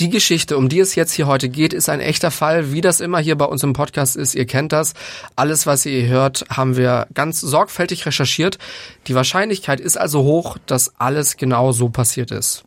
Die Geschichte, um die es jetzt hier heute geht, ist ein echter Fall, wie das immer hier bei uns im Podcast ist. Ihr kennt das. Alles, was ihr hört, haben wir ganz sorgfältig recherchiert. Die Wahrscheinlichkeit ist also hoch, dass alles genau so passiert ist.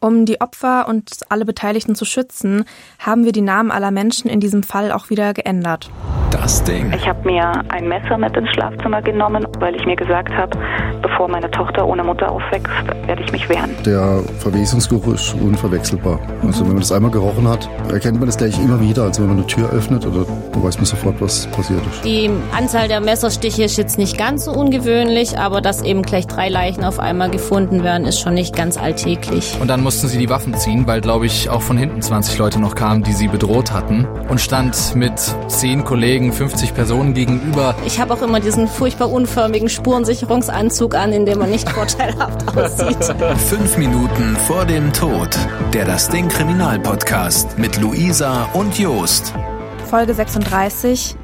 Um die Opfer und alle Beteiligten zu schützen, haben wir die Namen aller Menschen in diesem Fall auch wieder geändert. Das Ding. Ich habe mir ein Messer mit ins Schlafzimmer genommen, weil ich mir gesagt habe, bevor meine Tochter ohne Mutter aufwächst, werde ich mich wehren. Der Verwesungsgeruch ist unverwechselbar. Also wenn man das einmal gerochen hat, erkennt man das gleich immer wieder. Also wenn man eine Tür öffnet, oder weiß man sofort, was passiert ist. Die Anzahl der Messerstiche ist jetzt nicht ganz so ungewöhnlich, aber dass eben gleich drei Leichen auf einmal gefunden werden, ist schon nicht ganz alltäglich. Und dann mussten sie die Waffen ziehen, weil, glaube ich, auch von hinten 20 Leute noch kamen, die sie bedroht hatten. Und stand mit zehn Kollegen, 50 Personen gegenüber. Ich habe auch immer diesen furchtbar unförmigen Spurensicherungsanzug an, in dem man nicht vorteilhaft aussieht. Fünf Minuten vor dem Tod. Der Das Ding Kriminalpodcast mit Luisa und Jost. Folge 36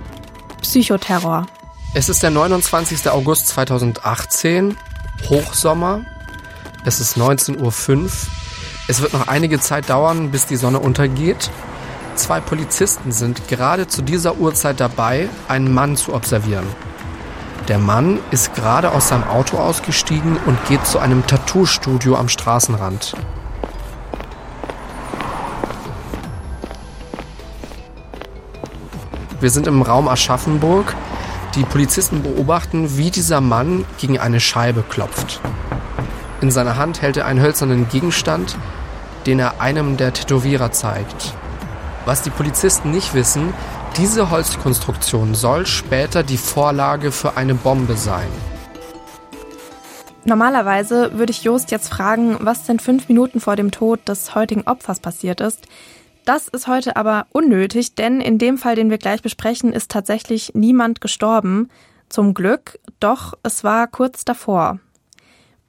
Psychoterror. Es ist der 29. August 2018, Hochsommer. Es ist 19.05 Uhr. Es wird noch einige Zeit dauern, bis die Sonne untergeht. Zwei Polizisten sind gerade zu dieser Uhrzeit dabei, einen Mann zu observieren. Der Mann ist gerade aus seinem Auto ausgestiegen und geht zu einem Tattoo-Studio am Straßenrand. Wir sind im Raum Aschaffenburg. Die Polizisten beobachten, wie dieser Mann gegen eine Scheibe klopft. In seiner Hand hält er einen hölzernen Gegenstand, den er einem der Tätowierer zeigt. Was die Polizisten nicht wissen, diese Holzkonstruktion soll später die Vorlage für eine Bombe sein. Normalerweise würde ich Jost jetzt fragen, was denn fünf Minuten vor dem Tod des heutigen Opfers passiert ist. Das ist heute aber unnötig, denn in dem Fall, den wir gleich besprechen, ist tatsächlich niemand gestorben. Zum Glück, doch es war kurz davor.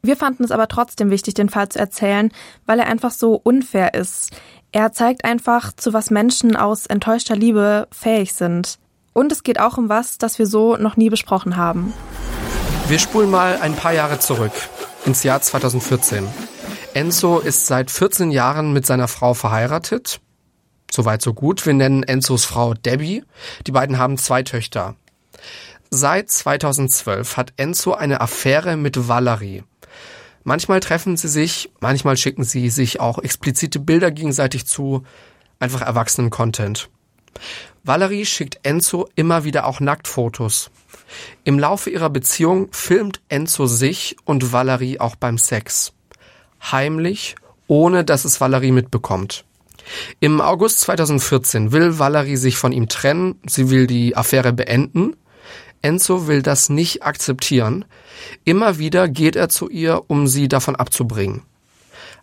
Wir fanden es aber trotzdem wichtig, den Fall zu erzählen, weil er einfach so unfair ist. Er zeigt einfach, zu was Menschen aus enttäuschter Liebe fähig sind. Und es geht auch um was, das wir so noch nie besprochen haben. Wir spulen mal ein paar Jahre zurück, ins Jahr 2014. Enzo ist seit 14 Jahren mit seiner Frau verheiratet. Soweit so gut. Wir nennen Enzos Frau Debbie. Die beiden haben zwei Töchter. Seit 2012 hat Enzo eine Affäre mit Valerie. Manchmal treffen sie sich, manchmal schicken sie sich auch explizite Bilder gegenseitig zu, einfach erwachsenen Content. Valerie schickt Enzo immer wieder auch Nacktfotos. Im Laufe ihrer Beziehung filmt Enzo sich und Valerie auch beim Sex. Heimlich, ohne dass es Valerie mitbekommt. Im August 2014 will Valerie sich von ihm trennen, sie will die Affäre beenden. Enzo will das nicht akzeptieren. Immer wieder geht er zu ihr, um sie davon abzubringen.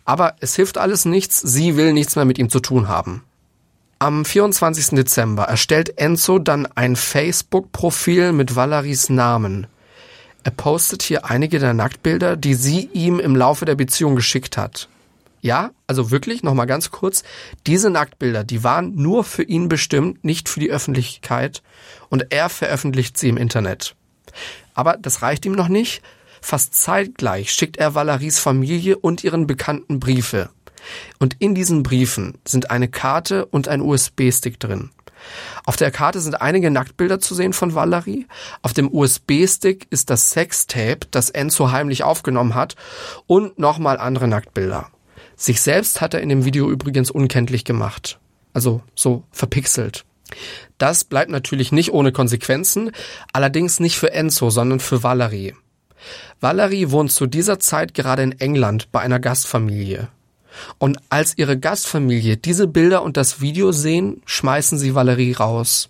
Aber es hilft alles nichts, sie will nichts mehr mit ihm zu tun haben. Am 24. Dezember erstellt Enzo dann ein Facebook-Profil mit Valeries Namen. Er postet hier einige der Nacktbilder, die sie ihm im Laufe der Beziehung geschickt hat. Ja, also wirklich, nochmal ganz kurz, diese Nacktbilder, die waren nur für ihn bestimmt, nicht für die Öffentlichkeit, und er veröffentlicht sie im Internet. Aber das reicht ihm noch nicht. Fast zeitgleich schickt er Valeries Familie und ihren Bekannten Briefe. Und in diesen Briefen sind eine Karte und ein USB-Stick drin. Auf der Karte sind einige Nacktbilder zu sehen von Valerie. Auf dem USB-Stick ist das Sextape, das Enzo heimlich aufgenommen hat, und nochmal andere Nacktbilder. Sich selbst hat er in dem Video übrigens unkenntlich gemacht. Also so verpixelt. Das bleibt natürlich nicht ohne Konsequenzen, allerdings nicht für Enzo, sondern für Valerie. Valerie wohnt zu dieser Zeit gerade in England bei einer Gastfamilie. Und als ihre Gastfamilie diese Bilder und das Video sehen, schmeißen sie Valerie raus.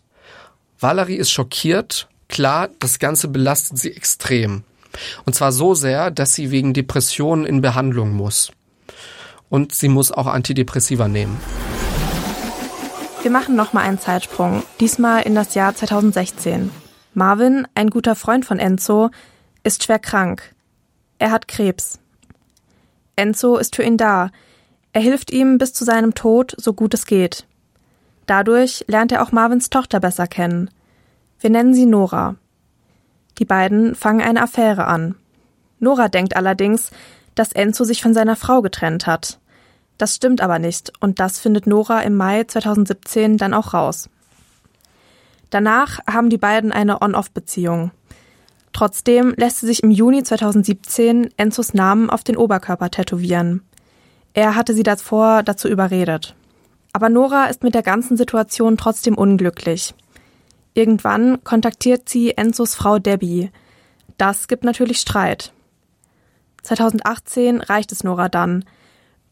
Valerie ist schockiert. Klar, das Ganze belastet sie extrem. Und zwar so sehr, dass sie wegen Depressionen in Behandlung muss. Und sie muss auch Antidepressiva nehmen. Wir machen nochmal einen Zeitsprung, diesmal in das Jahr 2016. Marvin, ein guter Freund von Enzo, ist schwer krank. Er hat Krebs. Enzo ist für ihn da. Er hilft ihm bis zu seinem Tod, so gut es geht. Dadurch lernt er auch Marvins Tochter besser kennen. Wir nennen sie Nora. Die beiden fangen eine Affäre an. Nora denkt allerdings, dass Enzo sich von seiner Frau getrennt hat. Das stimmt aber nicht und das findet Nora im Mai 2017 dann auch raus. Danach haben die beiden eine On-Off-Beziehung. Trotzdem lässt sie sich im Juni 2017 Enzos Namen auf den Oberkörper tätowieren. Er hatte sie davor dazu überredet. Aber Nora ist mit der ganzen Situation trotzdem unglücklich. Irgendwann kontaktiert sie Enzos Frau Debbie. Das gibt natürlich Streit. 2018 reicht es Nora dann.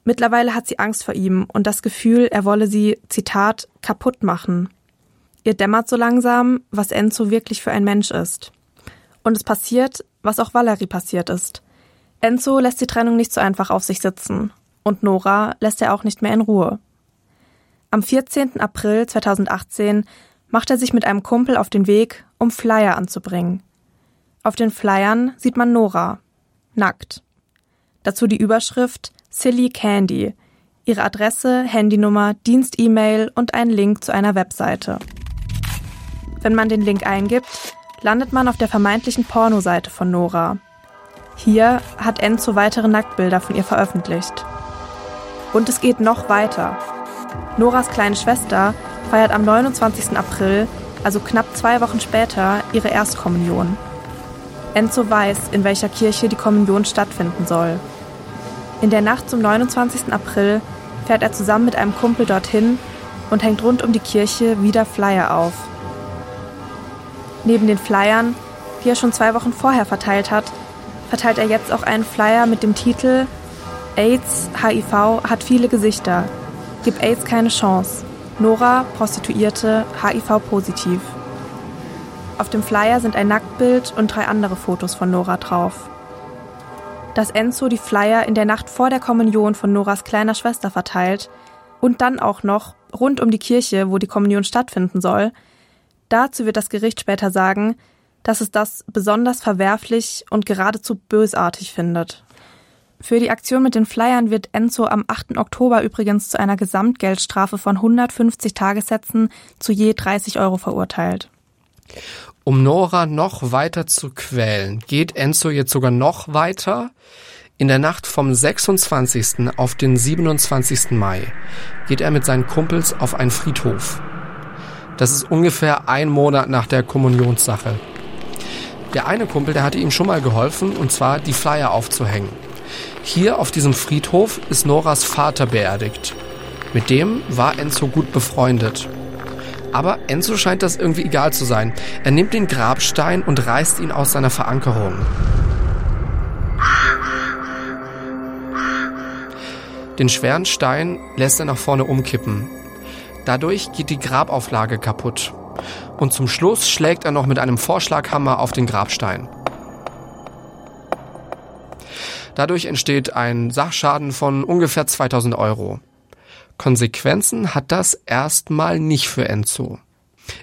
Mittlerweile hat sie Angst vor ihm und das Gefühl, er wolle sie, Zitat, kaputt machen. Ihr dämmert so langsam, was Enzo wirklich für ein Mensch ist. Und es passiert, was auch Valerie passiert ist. Enzo lässt die Trennung nicht so einfach auf sich sitzen. Und Nora lässt er auch nicht mehr in Ruhe. Am 14. April 2018 macht er sich mit einem Kumpel auf den Weg, um Flyer anzubringen. Auf den Flyern sieht man Nora. Nackt. Dazu die Überschrift Silly Candy, ihre Adresse, Handynummer, Dienst-E-Mail und ein Link zu einer Webseite. Wenn man den Link eingibt, landet man auf der vermeintlichen Pornoseite von Nora. Hier hat Enzo weitere Nacktbilder von ihr veröffentlicht. Und es geht noch weiter. Noras kleine Schwester feiert am 29. April, also knapp zwei Wochen später, ihre Erstkommunion. Enzo weiß, in welcher Kirche die Kommunion stattfinden soll. In der Nacht zum 29. April fährt er zusammen mit einem Kumpel dorthin und hängt rund um die Kirche wieder Flyer auf. Neben den Flyern, die er schon zwei Wochen vorher verteilt hat, verteilt er jetzt auch einen Flyer mit dem Titel AIDS, HIV hat viele Gesichter. Gib AIDS keine Chance. Nora, Prostituierte, HIV positiv. Auf dem Flyer sind ein Nacktbild und drei andere Fotos von Nora drauf. Dass Enzo die Flyer in der Nacht vor der Kommunion von Noras kleiner Schwester verteilt und dann auch noch rund um die Kirche, wo die Kommunion stattfinden soll, Dazu wird das Gericht später sagen, dass es das besonders verwerflich und geradezu bösartig findet. Für die Aktion mit den Flyern wird Enzo am 8. Oktober übrigens zu einer Gesamtgeldstrafe von 150 Tagessätzen zu je 30 Euro verurteilt. Um Nora noch weiter zu quälen, geht Enzo jetzt sogar noch weiter. In der Nacht vom 26. auf den 27. Mai geht er mit seinen Kumpels auf einen Friedhof. Das ist ungefähr ein Monat nach der Kommunionssache. Der eine Kumpel, der hatte ihm schon mal geholfen, und zwar die Flyer aufzuhängen. Hier auf diesem Friedhof ist Noras Vater beerdigt. Mit dem war Enzo gut befreundet. Aber Enzo scheint das irgendwie egal zu sein. Er nimmt den Grabstein und reißt ihn aus seiner Verankerung. Den schweren Stein lässt er nach vorne umkippen. Dadurch geht die Grabauflage kaputt. Und zum Schluss schlägt er noch mit einem Vorschlaghammer auf den Grabstein. Dadurch entsteht ein Sachschaden von ungefähr 2000 Euro. Konsequenzen hat das erstmal nicht für Enzo.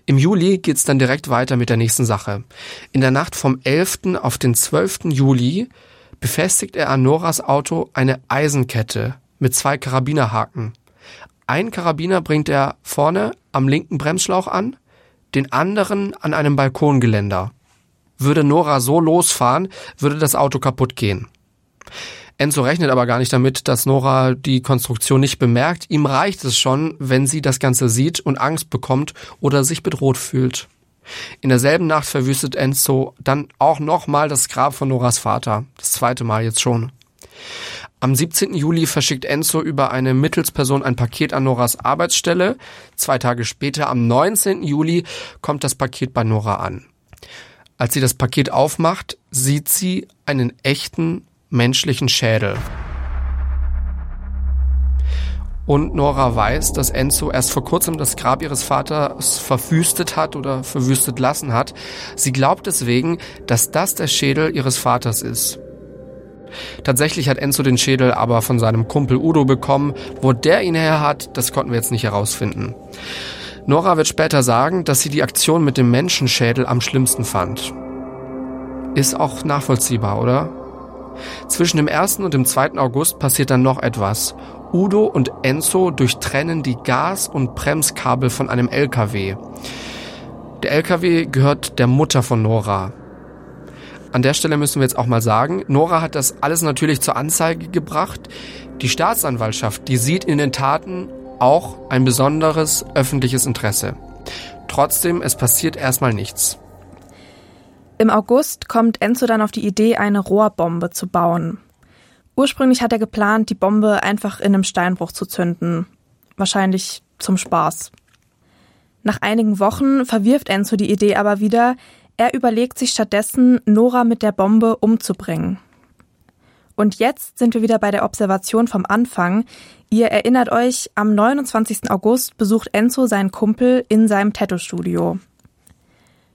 Im Juli geht's dann direkt weiter mit der nächsten Sache. In der Nacht vom 11. auf den 12. Juli befestigt er an Noras Auto eine Eisenkette mit zwei Karabinerhaken. Ein Karabiner bringt er vorne am linken Bremsschlauch an, den anderen an einem Balkongeländer. Würde Nora so losfahren, würde das Auto kaputt gehen. Enzo rechnet aber gar nicht damit, dass Nora die Konstruktion nicht bemerkt. Ihm reicht es schon, wenn sie das Ganze sieht und Angst bekommt oder sich bedroht fühlt. In derselben Nacht verwüstet Enzo dann auch nochmal das Grab von Noras Vater. Das zweite Mal jetzt schon. Am 17. Juli verschickt Enzo über eine Mittelsperson ein Paket an Noras Arbeitsstelle. Zwei Tage später, am 19. Juli, kommt das Paket bei Nora an. Als sie das Paket aufmacht, sieht sie einen echten menschlichen Schädel. Und Nora weiß, dass Enzo erst vor kurzem das Grab ihres Vaters verwüstet hat oder verwüstet lassen hat. Sie glaubt deswegen, dass das der Schädel ihres Vaters ist. Tatsächlich hat Enzo den Schädel aber von seinem Kumpel Udo bekommen. Wo der ihn her hat, das konnten wir jetzt nicht herausfinden. Nora wird später sagen, dass sie die Aktion mit dem Menschenschädel am schlimmsten fand. Ist auch nachvollziehbar, oder? Zwischen dem 1. und dem 2. August passiert dann noch etwas. Udo und Enzo durchtrennen die Gas- und Bremskabel von einem LKW. Der LKW gehört der Mutter von Nora. An der Stelle müssen wir jetzt auch mal sagen, Nora hat das alles natürlich zur Anzeige gebracht. Die Staatsanwaltschaft, die sieht in den Taten auch ein besonderes öffentliches Interesse. Trotzdem, es passiert erstmal nichts. Im August kommt Enzo dann auf die Idee, eine Rohrbombe zu bauen. Ursprünglich hat er geplant, die Bombe einfach in einem Steinbruch zu zünden. Wahrscheinlich zum Spaß. Nach einigen Wochen verwirft Enzo die Idee aber wieder. Er überlegt sich stattdessen, Nora mit der Bombe umzubringen. Und jetzt sind wir wieder bei der Observation vom Anfang. Ihr erinnert euch, am 29. August besucht Enzo seinen Kumpel in seinem Tattoo-Studio.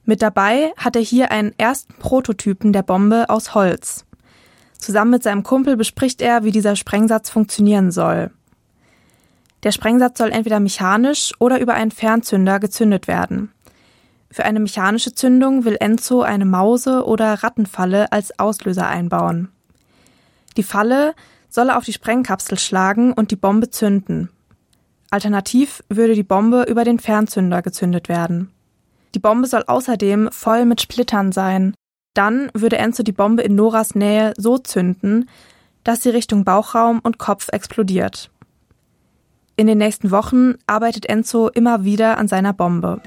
Mit dabei hat er hier einen ersten Prototypen der Bombe aus Holz. Zusammen mit seinem Kumpel bespricht er, wie dieser Sprengsatz funktionieren soll. Der Sprengsatz soll entweder mechanisch oder über einen Fernzünder gezündet werden. Für eine mechanische Zündung will Enzo eine Mause- oder Rattenfalle als Auslöser einbauen. Die Falle solle auf die Sprengkapsel schlagen und die Bombe zünden. Alternativ würde die Bombe über den Fernzünder gezündet werden. Die Bombe soll außerdem voll mit Splittern sein. Dann würde Enzo die Bombe in Noras Nähe so zünden, dass sie Richtung Bauchraum und Kopf explodiert. In den nächsten Wochen arbeitet Enzo immer wieder an seiner Bombe.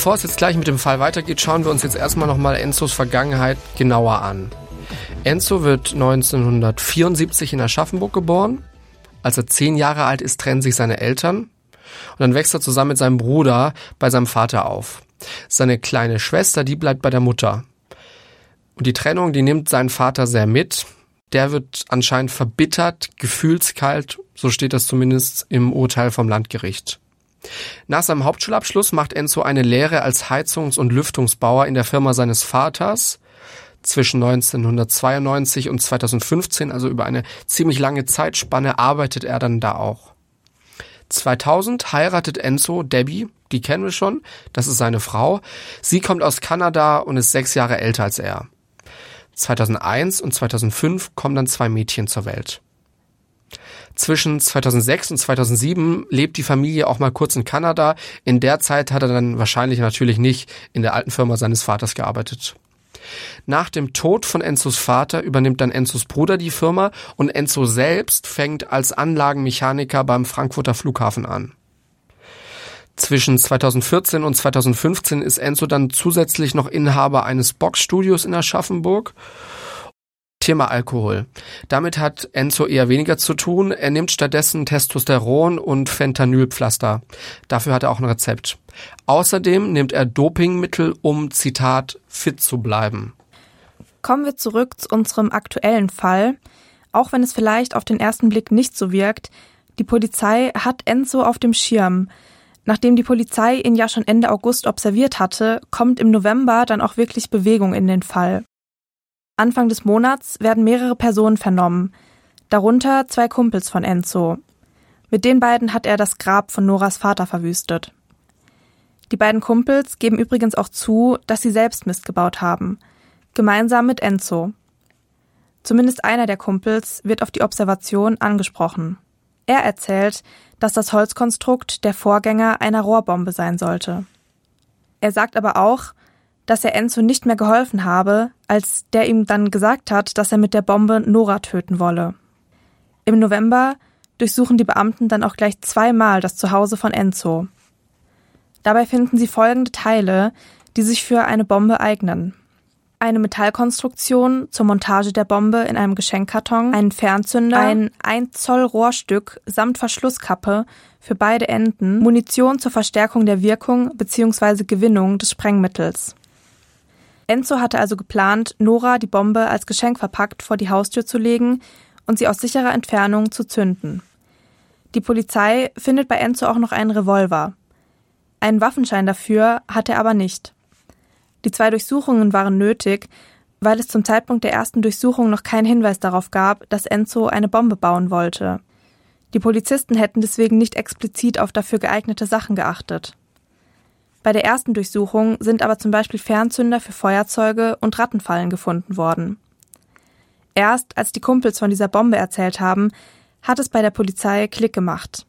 Bevor es jetzt gleich mit dem Fall weitergeht, schauen wir uns jetzt erstmal nochmal Enzos Vergangenheit genauer an. Enzo wird 1974 in Aschaffenburg geboren. Als er zehn Jahre alt ist, trennen sich seine Eltern. Und dann wächst er zusammen mit seinem Bruder bei seinem Vater auf. Seine kleine Schwester, die bleibt bei der Mutter. Und die Trennung, die nimmt seinen Vater sehr mit. Der wird anscheinend verbittert, gefühlskalt, so steht das zumindest im Urteil vom Landgericht. Nach seinem Hauptschulabschluss macht Enzo eine Lehre als Heizungs- und Lüftungsbauer in der Firma seines Vaters. Zwischen 1992 und 2015, also über eine ziemlich lange Zeitspanne, arbeitet er dann da auch. 2000 heiratet Enzo Debbie, die kennen wir schon, das ist seine Frau. Sie kommt aus Kanada und ist sechs Jahre älter als er. 2001 und 2005 kommen dann zwei Mädchen zur Welt. Zwischen 2006 und 2007 lebt die Familie auch mal kurz in Kanada. In der Zeit hat er dann wahrscheinlich natürlich nicht in der alten Firma seines Vaters gearbeitet. Nach dem Tod von Enzos Vater übernimmt dann Enzos Bruder die Firma und Enzo selbst fängt als Anlagenmechaniker beim Frankfurter Flughafen an. Zwischen 2014 und 2015 ist Enzo dann zusätzlich noch Inhaber eines Boxstudios in Aschaffenburg Thema Alkohol. Damit hat Enzo eher weniger zu tun. Er nimmt stattdessen Testosteron und Fentanylpflaster. Dafür hat er auch ein Rezept. Außerdem nimmt er Dopingmittel, um, Zitat, fit zu bleiben. Kommen wir zurück zu unserem aktuellen Fall. Auch wenn es vielleicht auf den ersten Blick nicht so wirkt, die Polizei hat Enzo auf dem Schirm. Nachdem die Polizei ihn ja schon Ende August observiert hatte, kommt im November dann auch wirklich Bewegung in den Fall. Anfang des Monats werden mehrere Personen vernommen, darunter zwei Kumpels von Enzo. Mit den beiden hat er das Grab von Noras Vater verwüstet. Die beiden Kumpels geben übrigens auch zu, dass sie selbst Mist gebaut haben, gemeinsam mit Enzo. Zumindest einer der Kumpels wird auf die Observation angesprochen. Er erzählt, dass das Holzkonstrukt der Vorgänger einer Rohrbombe sein sollte. Er sagt aber auch, dass er Enzo nicht mehr geholfen habe, als der ihm dann gesagt hat, dass er mit der Bombe Nora töten wolle. Im November durchsuchen die Beamten dann auch gleich zweimal das Zuhause von Enzo. Dabei finden sie folgende Teile, die sich für eine Bombe eignen. Eine Metallkonstruktion zur Montage der Bombe in einem Geschenkkarton, einen Fernzünder, ein 1 Zoll Rohrstück samt Verschlusskappe für beide Enden, Munition zur Verstärkung der Wirkung bzw. Gewinnung des Sprengmittels. Enzo hatte also geplant, Nora die Bombe als Geschenk verpackt vor die Haustür zu legen und sie aus sicherer Entfernung zu zünden. Die Polizei findet bei Enzo auch noch einen Revolver. Einen Waffenschein dafür hatte er aber nicht. Die zwei Durchsuchungen waren nötig, weil es zum Zeitpunkt der ersten Durchsuchung noch keinen Hinweis darauf gab, dass Enzo eine Bombe bauen wollte. Die Polizisten hätten deswegen nicht explizit auf dafür geeignete Sachen geachtet. Bei der ersten Durchsuchung sind aber zum Beispiel Fernzünder für Feuerzeuge und Rattenfallen gefunden worden. Erst als die Kumpels von dieser Bombe erzählt haben, hat es bei der Polizei Klick gemacht.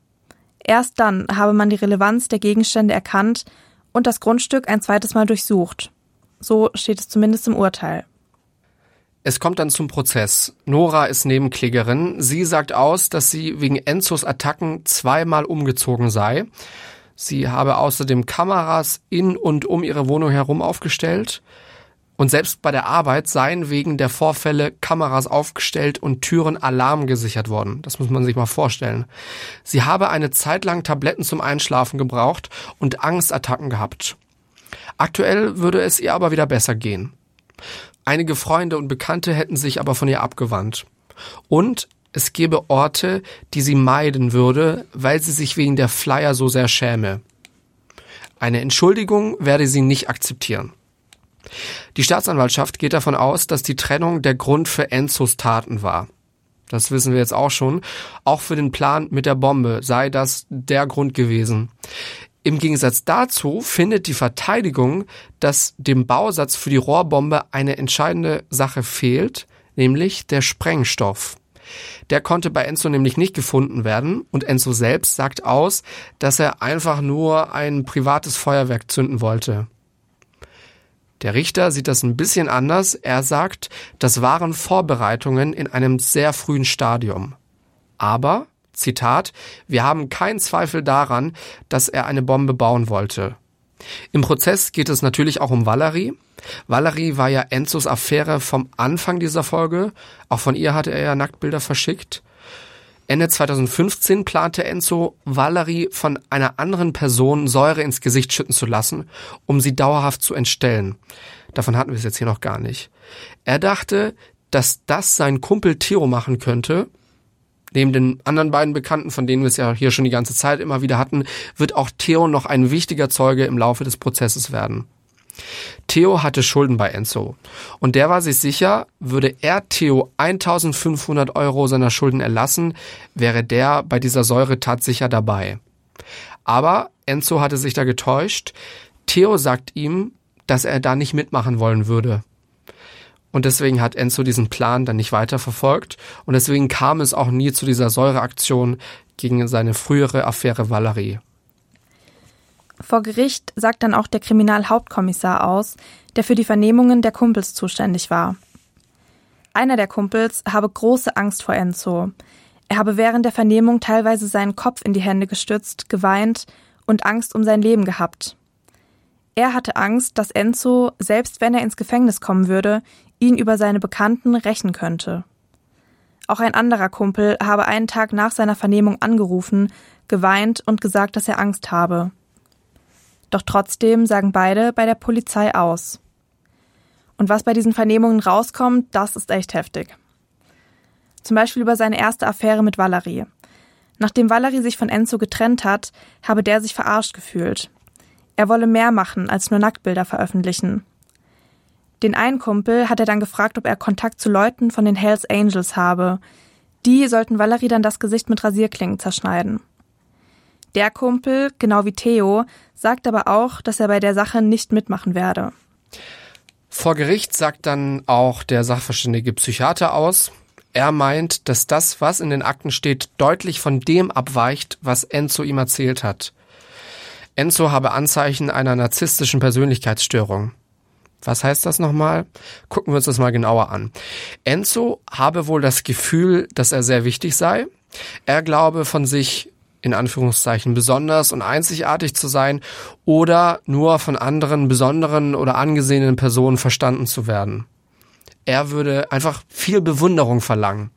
Erst dann habe man die Relevanz der Gegenstände erkannt und das Grundstück ein zweites Mal durchsucht. So steht es zumindest im Urteil. Es kommt dann zum Prozess. Nora ist Nebenklägerin. Sie sagt aus, dass sie wegen Enzos Attacken zweimal umgezogen sei. Sie habe außerdem Kameras in und um ihre Wohnung herum aufgestellt. Und selbst bei der Arbeit seien wegen der Vorfälle Kameras aufgestellt und Türen alarmgesichert worden. Das muss man sich mal vorstellen. Sie habe eine Zeit lang Tabletten zum Einschlafen gebraucht und Angstattacken gehabt. Aktuell würde es ihr aber wieder besser gehen. Einige Freunde und Bekannte hätten sich aber von ihr abgewandt. Und es gäbe Orte, die sie meiden würde, weil sie sich wegen der Flyer so sehr schäme. Eine Entschuldigung werde sie nicht akzeptieren. Die Staatsanwaltschaft geht davon aus, dass die Trennung der Grund für Enzos Taten war. Das wissen wir jetzt auch schon. Auch für den Plan mit der Bombe sei das der Grund gewesen. Im Gegensatz dazu findet die Verteidigung, dass dem Bausatz für die Rohrbombe eine entscheidende Sache fehlt, nämlich der Sprengstoff. Der konnte bei Enzo nämlich nicht gefunden werden und Enzo selbst sagt aus, dass er einfach nur ein privates Feuerwerk zünden wollte. Der Richter sieht das ein bisschen anders. Er sagt, das waren Vorbereitungen in einem sehr frühen Stadium. Aber Zitat, wir haben keinen Zweifel daran, dass er eine Bombe bauen wollte. Im Prozess geht es natürlich auch um Valerie. Valerie war ja Enzos Affäre vom Anfang dieser Folge. Auch von ihr hatte er ja Nacktbilder verschickt. Ende 2015 plante Enzo, Valerie von einer anderen Person Säure ins Gesicht schütten zu lassen, um sie dauerhaft zu entstellen. Davon hatten wir es jetzt hier noch gar nicht. Er dachte, dass das sein Kumpel Theo machen könnte Neben den anderen beiden Bekannten, von denen wir es ja hier schon die ganze Zeit immer wieder hatten, wird auch Theo noch ein wichtiger Zeuge im Laufe des Prozesses werden. Theo hatte Schulden bei Enzo. Und der war sich sicher, würde er Theo 1500 Euro seiner Schulden erlassen, wäre der bei dieser Säuretat sicher dabei. Aber Enzo hatte sich da getäuscht. Theo sagt ihm, dass er da nicht mitmachen wollen würde. Und deswegen hat Enzo diesen Plan dann nicht weiterverfolgt. Und deswegen kam es auch nie zu dieser Säureaktion gegen seine frühere Affäre Valerie. Vor Gericht sagt dann auch der Kriminalhauptkommissar aus, der für die Vernehmungen der Kumpels zuständig war. Einer der Kumpels habe große Angst vor Enzo. Er habe während der Vernehmung teilweise seinen Kopf in die Hände gestützt, geweint und Angst um sein Leben gehabt. Er hatte Angst, dass Enzo, selbst wenn er ins Gefängnis kommen würde, ihn über seine Bekannten rächen könnte. Auch ein anderer Kumpel habe einen Tag nach seiner Vernehmung angerufen, geweint und gesagt, dass er Angst habe. Doch trotzdem sagen beide bei der Polizei aus. Und was bei diesen Vernehmungen rauskommt, das ist echt heftig. Zum Beispiel über seine erste Affäre mit Valerie. Nachdem Valerie sich von Enzo getrennt hat, habe der sich verarscht gefühlt. Er wolle mehr machen als nur Nacktbilder veröffentlichen. Den einen Kumpel hat er dann gefragt, ob er Kontakt zu Leuten von den Hells Angels habe. Die sollten Valerie dann das Gesicht mit Rasierklingen zerschneiden. Der Kumpel, genau wie Theo, sagt aber auch, dass er bei der Sache nicht mitmachen werde. Vor Gericht sagt dann auch der sachverständige Psychiater aus, er meint, dass das, was in den Akten steht, deutlich von dem abweicht, was Enzo ihm erzählt hat. Enzo habe Anzeichen einer narzisstischen Persönlichkeitsstörung. Was heißt das nochmal? Gucken wir uns das mal genauer an. Enzo habe wohl das Gefühl, dass er sehr wichtig sei. Er glaube von sich in Anführungszeichen besonders und einzigartig zu sein oder nur von anderen besonderen oder angesehenen Personen verstanden zu werden. Er würde einfach viel Bewunderung verlangen.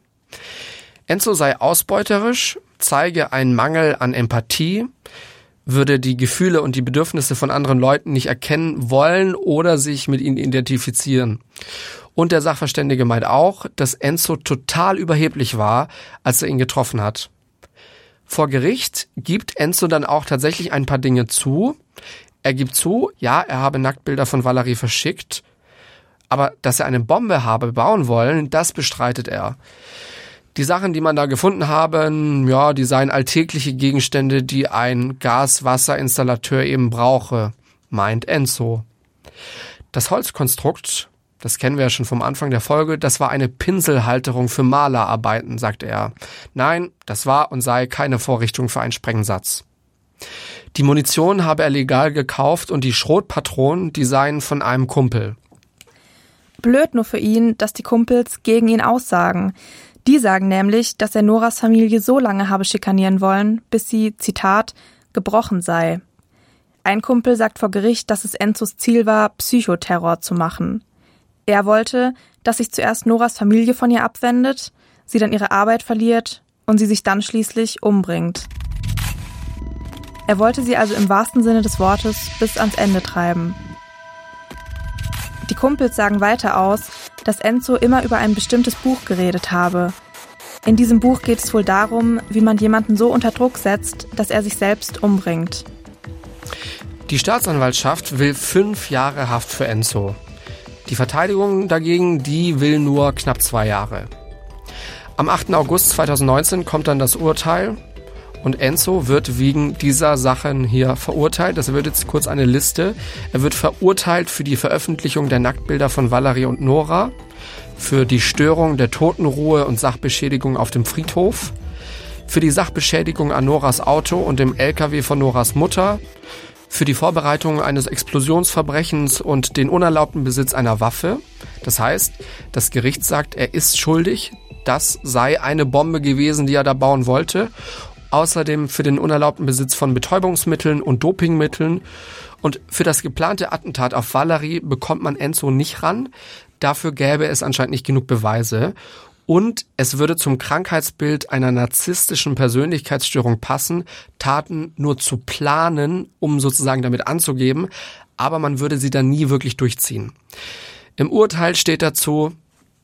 Enzo sei ausbeuterisch, zeige einen Mangel an Empathie, würde die Gefühle und die Bedürfnisse von anderen Leuten nicht erkennen wollen oder sich mit ihnen identifizieren. Und der Sachverständige meint auch, dass Enzo total überheblich war, als er ihn getroffen hat. Vor Gericht gibt Enzo dann auch tatsächlich ein paar Dinge zu. Er gibt zu, ja, er habe Nacktbilder von Valerie verschickt, aber dass er eine Bombe habe bauen wollen, das bestreitet er. Die Sachen, die man da gefunden haben, ja, die seien alltägliche Gegenstände, die ein Gas-Wasser-Installateur eben brauche, meint Enzo. Das Holzkonstrukt, Das kennen wir ja schon vom Anfang der Folge. Das war eine Pinselhalterung für Malerarbeiten, sagte er. Nein, das war und sei keine Vorrichtung für einen Sprengsatz. Die Munition habe er legal gekauft und die Schrotpatronen, die seien von einem Kumpel. Blöd nur für ihn, dass die Kumpels gegen ihn aussagen. Die sagen nämlich, dass er Noras Familie so lange habe schikanieren wollen, bis sie, Zitat, gebrochen sei. Ein Kumpel sagt vor Gericht, dass es Enzos Ziel war, Psychoterror zu machen. Er wollte, dass sich zuerst Noras Familie von ihr abwendet, sie dann ihre Arbeit verliert und sie sich dann schließlich umbringt. Er wollte sie also im wahrsten Sinne des Wortes bis ans Ende treiben. Die Kumpels sagen weiter aus, dass Enzo immer über ein bestimmtes Buch geredet habe. In diesem Buch geht es wohl darum, wie man jemanden so unter Druck setzt, dass er sich selbst umbringt. Die Staatsanwaltschaft will fünf Jahre Haft für Enzo. Die Verteidigung dagegen, die will nur knapp zwei Jahre. Am 8. August 2019 kommt dann das Urteil und Enzo wird wegen dieser Sachen hier verurteilt. Das wird jetzt kurz eine Liste. Er wird verurteilt für die Veröffentlichung der Nacktbilder von Valerie und Nora, für die Störung der Totenruhe und Sachbeschädigung auf dem Friedhof, für die Sachbeschädigung an Noras Auto und dem LKW von Noras Mutter, für die Vorbereitung eines Explosionsverbrechens und den unerlaubten Besitz einer Waffe. Das heißt, das Gericht sagt, er ist schuldig, das sei eine Bombe gewesen, die er da bauen wollte. Außerdem für den unerlaubten Besitz von Betäubungsmitteln und Dopingmitteln. Und für das geplante Attentat auf Valerie bekommt man Enzo nicht ran. Dafür gäbe es anscheinend nicht genug Beweise. Und es würde zum Krankheitsbild einer narzisstischen Persönlichkeitsstörung passen, Taten nur zu planen, um sozusagen damit anzugeben, aber man würde sie dann nie wirklich durchziehen. Im Urteil steht dazu,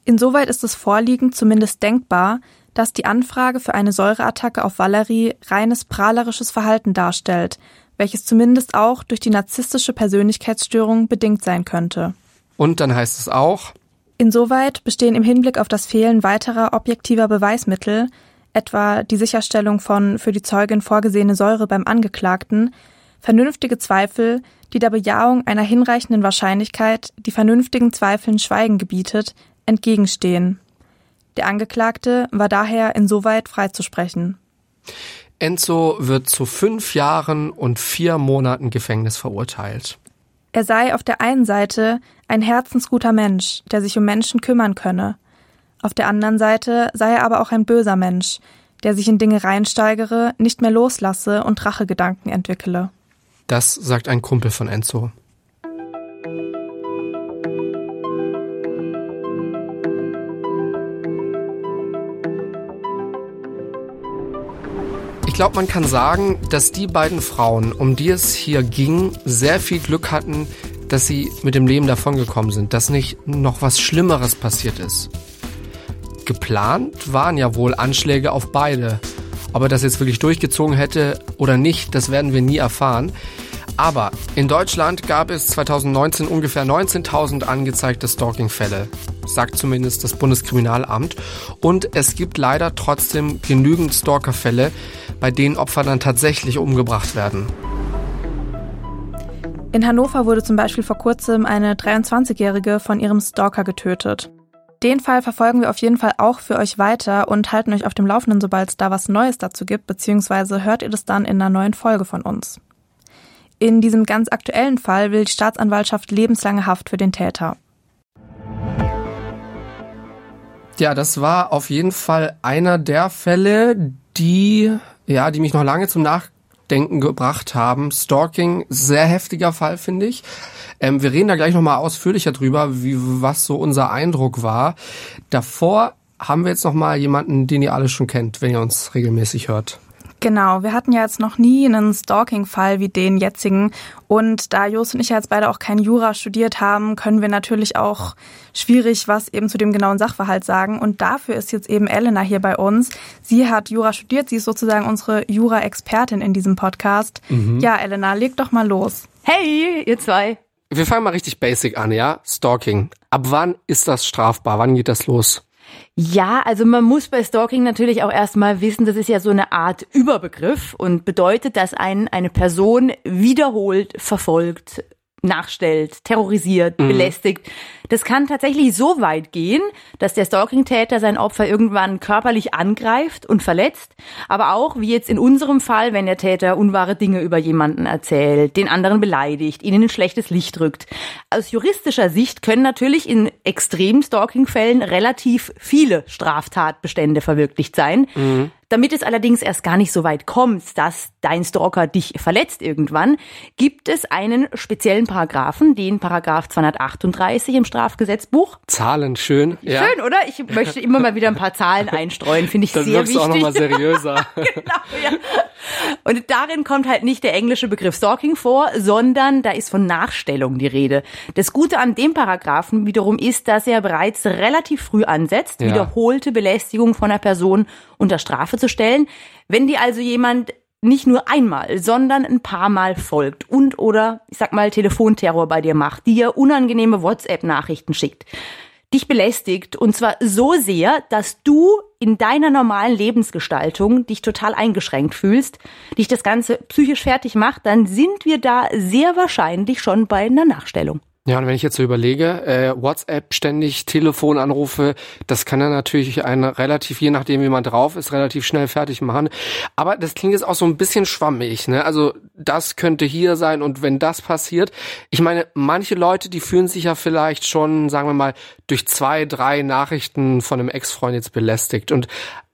Insoweit ist es vorliegend zumindest denkbar, dass die Anfrage für eine Säureattacke auf Valerie reines prahlerisches Verhalten darstellt, welches zumindest auch durch die narzisstische Persönlichkeitsstörung bedingt sein könnte. Und dann heißt es auch, Insoweit bestehen im Hinblick auf das Fehlen weiterer objektiver Beweismittel, etwa die Sicherstellung von für die Zeugin vorgesehene Säure beim Angeklagten, vernünftige Zweifel, die der Bejahung einer hinreichenden Wahrscheinlichkeit, die vernünftigen Zweifeln Schweigen gebietet, entgegenstehen. Der Angeklagte war daher insoweit freizusprechen. Enzo wird zu fünf Jahren und vier Monaten Gefängnis verurteilt. Er sei auf der einen Seite ein herzensguter Mensch, der sich um Menschen kümmern könne. Auf der anderen Seite sei er aber auch ein böser Mensch, der sich in Dinge reinsteigere, nicht mehr loslasse und Rachegedanken entwickele. Das sagt ein Kumpel von Enzo. Glaube, man kann sagen, dass die beiden Frauen, um die es hier ging, sehr viel Glück hatten, dass sie mit dem Leben davongekommen sind, dass nicht noch was Schlimmeres passiert ist. Geplant waren ja wohl Anschläge auf beide. Ob er das jetzt wirklich durchgezogen hätte oder nicht, das werden wir nie erfahren. Aber in Deutschland gab es 2019 ungefähr 19.000 angezeigte Stalking-Fälle, sagt zumindest das Bundeskriminalamt. Und es gibt leider trotzdem genügend Stalker-Fälle, bei denen Opfer dann tatsächlich umgebracht werden. In Hannover wurde zum Beispiel vor kurzem eine 23-Jährige von ihrem Stalker getötet. Den Fall verfolgen wir auf jeden Fall auch für euch weiter und halten euch auf dem Laufenden, sobald es da was Neues dazu gibt, beziehungsweise hört ihr das dann in einer neuen Folge von uns. In diesem ganz aktuellen Fall will die Staatsanwaltschaft lebenslange Haft für den Täter. Ja, das war auf jeden Fall einer der Fälle, die, ja, die mich noch lange zum Nachdenken gebracht haben. Stalking, sehr heftiger Fall, finde ich. Ähm, wir reden da gleich nochmal ausführlicher drüber, wie, was so unser Eindruck war. Davor haben wir jetzt nochmal jemanden, den ihr alle schon kennt, wenn ihr uns regelmäßig hört. Genau, wir hatten ja jetzt noch nie einen Stalking-Fall wie den jetzigen. Und da Jos und ich ja jetzt beide auch kein Jura studiert haben, können wir natürlich auch schwierig was eben zu dem genauen Sachverhalt sagen. Und dafür ist jetzt eben Elena hier bei uns. Sie hat Jura studiert, sie ist sozusagen unsere Jura-Expertin in diesem Podcast. Mhm. Ja, Elena, leg doch mal los. Hey, ihr zwei. Wir fangen mal richtig basic an, ja? Stalking. Ab wann ist das strafbar? Wann geht das los? Ja, also man muss bei Stalking natürlich auch erstmal wissen, das ist ja so eine Art Überbegriff und bedeutet, dass einen eine Person wiederholt verfolgt, nachstellt, terrorisiert, mhm. belästigt. Das kann tatsächlich so weit gehen, dass der Stalking-Täter sein Opfer irgendwann körperlich angreift und verletzt, aber auch, wie jetzt in unserem Fall, wenn der Täter unwahre Dinge über jemanden erzählt, den anderen beleidigt, ihn in ein schlechtes Licht rückt. Aus juristischer Sicht können natürlich in extremen Stalking-Fällen relativ viele Straftatbestände verwirklicht sein. Mhm. Damit es allerdings erst gar nicht so weit kommt, dass dein Stalker dich verletzt irgendwann, gibt es einen speziellen Paragraphen, den Paragraph 238 im Strafgesetzbuch. Zahlen, schön. Ja. Schön, oder? Ich möchte immer mal wieder ein paar Zahlen einstreuen, finde ich Dann sehr wichtig. Dann wirkst du auch nochmal seriöser. genau, ja. Und darin kommt halt nicht der englische Begriff Stalking vor, sondern da ist von Nachstellung die Rede. Das Gute an dem Paragraphen wiederum ist, dass er bereits relativ früh ansetzt, ja. wiederholte Belästigung von einer Person unter Strafe zu stellen. Wenn dir also jemand nicht nur einmal, sondern ein paar Mal folgt und oder, ich sag mal, Telefonterror bei dir macht, dir unangenehme WhatsApp-Nachrichten schickt, dich belästigt und zwar so sehr, dass du in deiner normalen Lebensgestaltung dich total eingeschränkt fühlst, dich das Ganze psychisch fertig macht, dann sind wir da sehr wahrscheinlich schon bei einer Nachstellung. Ja, und wenn ich jetzt so überlege, äh, WhatsApp ständig, Telefonanrufe, das kann dann natürlich einen relativ, je nachdem wie man drauf ist, relativ schnell fertig machen. Aber das klingt jetzt auch so ein bisschen schwammig, ne? Also das könnte hier sein und wenn das passiert, ich meine, manche Leute, die fühlen sich ja vielleicht schon, sagen wir mal, durch zwei, drei Nachrichten von einem Ex-Freund jetzt belästigt und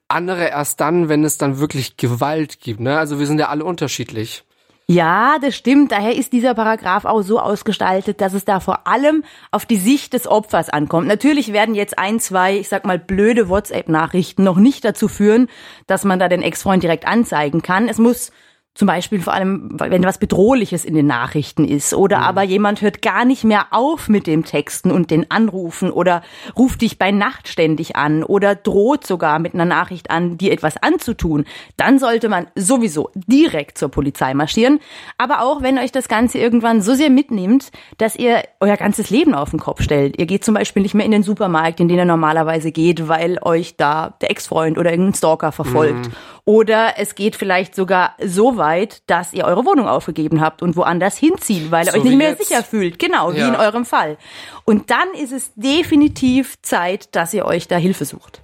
andere erst dann, wenn es dann wirklich Gewalt gibt, ne? Also wir sind ja alle unterschiedlich. Ja, das stimmt. Daher ist dieser Paragraph auch so ausgestaltet, dass es da vor allem auf die Sicht des Opfers ankommt. Natürlich werden jetzt ein, zwei, ich sag mal, blöde WhatsApp-Nachrichten noch nicht dazu führen, dass man da den Ex-Freund direkt anzeigen kann. Es muss zum Beispiel vor allem, wenn was Bedrohliches in den Nachrichten ist. Oder mhm. aber jemand hört gar nicht mehr auf mit dem Texten und den Anrufen oder ruft dich bei Nacht ständig an oder droht sogar mit einer Nachricht an, dir etwas anzutun. Dann sollte man sowieso direkt zur Polizei marschieren. Aber auch wenn euch das Ganze irgendwann so sehr mitnimmt, dass ihr euer ganzes Leben auf den Kopf stellt. Ihr geht zum Beispiel nicht mehr in den Supermarkt, in den ihr normalerweise geht, weil euch da der Ex-Freund oder irgendein Stalker verfolgt. Mhm. Oder es geht vielleicht sogar so weit, dass ihr eure Wohnung aufgegeben habt und woanders hinziehen, weil ihr so euch nicht mehr jetzt. sicher fühlt. Genau, ja. wie in eurem Fall. Und dann ist es definitiv Zeit, dass ihr euch da Hilfe sucht.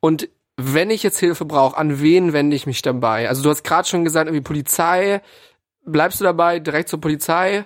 Und wenn ich jetzt Hilfe brauche, an wen wende ich mich dabei? Also du hast gerade schon gesagt, irgendwie Polizei. Bleibst du dabei direkt zur Polizei?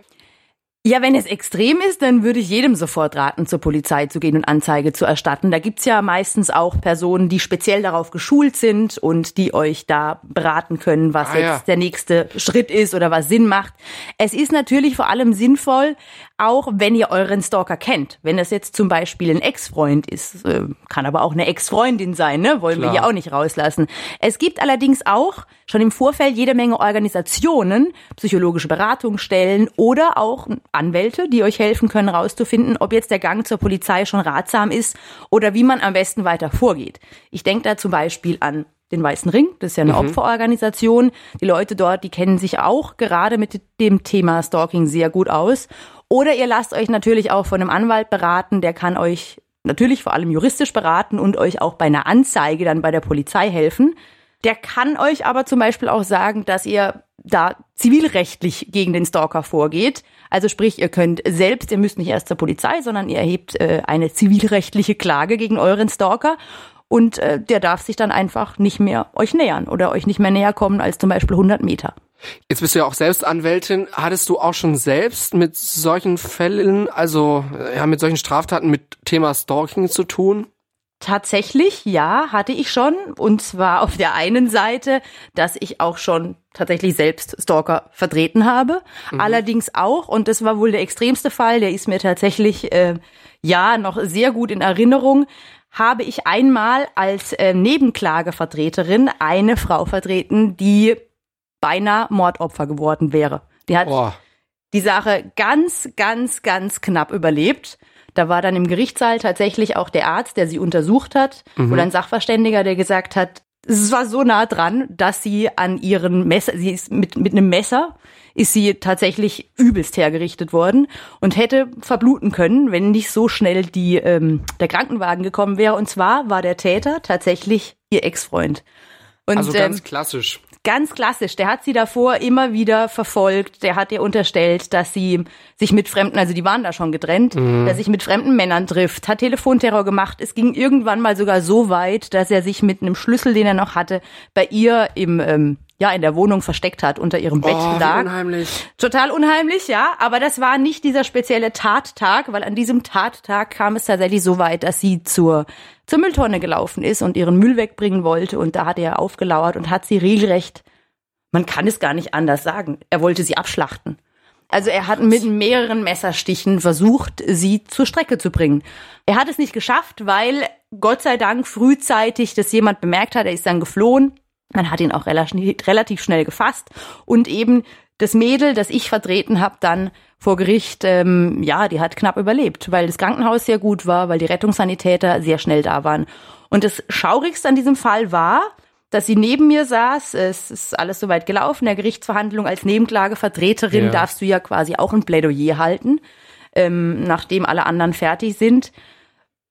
Ja, wenn es extrem ist, dann würde ich jedem sofort raten, zur Polizei zu gehen und Anzeige zu erstatten. Da gibt's ja meistens auch Personen, die speziell darauf geschult sind und die euch da beraten können, was ah, jetzt ja. der nächste Schritt ist oder was Sinn macht. Es ist natürlich vor allem sinnvoll, auch wenn ihr euren Stalker kennt. Wenn es jetzt zum Beispiel ein Ex-Freund ist, äh, kann aber auch eine Ex-Freundin sein, ne? wollen Klar. wir hier auch nicht rauslassen. Es gibt allerdings auch schon im Vorfeld jede Menge Organisationen, psychologische Beratungsstellen oder auch Anwälte, die euch helfen können, herauszufinden, ob jetzt der Gang zur Polizei schon ratsam ist oder wie man am besten weiter vorgeht. Ich denke da zum Beispiel an den Weißen Ring, das ist ja eine mhm. Opferorganisation. Die Leute dort, die kennen sich auch gerade mit dem Thema Stalking sehr gut aus. Oder ihr lasst euch natürlich auch von einem Anwalt beraten, der kann euch natürlich vor allem juristisch beraten und euch auch bei einer Anzeige dann bei der Polizei helfen. Der kann euch aber zum Beispiel auch sagen, dass ihr da zivilrechtlich gegen den Stalker vorgeht. Also sprich, ihr könnt selbst, ihr müsst nicht erst zur Polizei, sondern ihr erhebt äh, eine zivilrechtliche Klage gegen euren Stalker und äh, der darf sich dann einfach nicht mehr euch nähern oder euch nicht mehr näher kommen als zum Beispiel 100 Meter. Jetzt bist du ja auch selbst Anwältin. Hattest du auch schon selbst mit solchen Fällen, also ja, mit solchen Straftaten mit Thema Stalking zu tun? Tatsächlich, ja, hatte ich schon. Und zwar auf der einen Seite, dass ich auch schon tatsächlich selbst Stalker vertreten habe. Mhm. Allerdings auch, und das war wohl der extremste Fall, der ist mir tatsächlich, äh, ja, noch sehr gut in Erinnerung, habe ich einmal als äh, Nebenklagevertreterin eine Frau vertreten, die beinahe Mordopfer geworden wäre. Die hat oh. die Sache ganz, ganz, ganz knapp überlebt. Da war dann im Gerichtssaal tatsächlich auch der Arzt, der sie untersucht hat, mhm. oder ein Sachverständiger, der gesagt hat, es war so nah dran, dass sie an ihren Messer, sie ist mit, mit einem Messer, ist sie tatsächlich übelst hergerichtet worden und hätte verbluten können, wenn nicht so schnell die, ähm, der Krankenwagen gekommen wäre. Und zwar war der Täter tatsächlich ihr Ex-Freund. Und, also ganz ähm, klassisch. Ganz klassisch. Der hat sie davor immer wieder verfolgt. Der hat ihr unterstellt, dass sie sich mit Fremden, also die waren da schon getrennt, mhm. dass sich mit fremden Männern trifft, hat Telefonterror gemacht. Es ging irgendwann mal sogar so weit, dass er sich mit einem Schlüssel, den er noch hatte, bei ihr im ähm, ja in der Wohnung versteckt hat, unter ihrem Bett oh, lag. unheimlich. Total unheimlich, ja. Aber das war nicht dieser spezielle Tattag, weil an diesem Tattag kam es tatsächlich so weit, dass sie zur zur Mülltonne gelaufen ist und ihren Müll wegbringen wollte und da hat er aufgelauert und hat sie regelrecht, man kann es gar nicht anders sagen, er wollte sie abschlachten. Also er hat mit mehreren Messerstichen versucht, sie zur Strecke zu bringen. Er hat es nicht geschafft, weil Gott sei Dank frühzeitig das jemand bemerkt hat. Er ist dann geflohen. Man hat ihn auch relativ schnell gefasst und eben das Mädel, das ich vertreten habe, dann vor Gericht, ähm, ja, die hat knapp überlebt, weil das Krankenhaus sehr gut war, weil die Rettungssanitäter sehr schnell da waren. Und das Schaurigste an diesem Fall war, dass sie neben mir saß. Es ist alles soweit gelaufen. Der Gerichtsverhandlung als Nebenklagevertreterin ja. darfst du ja quasi auch ein Plädoyer halten, ähm, nachdem alle anderen fertig sind.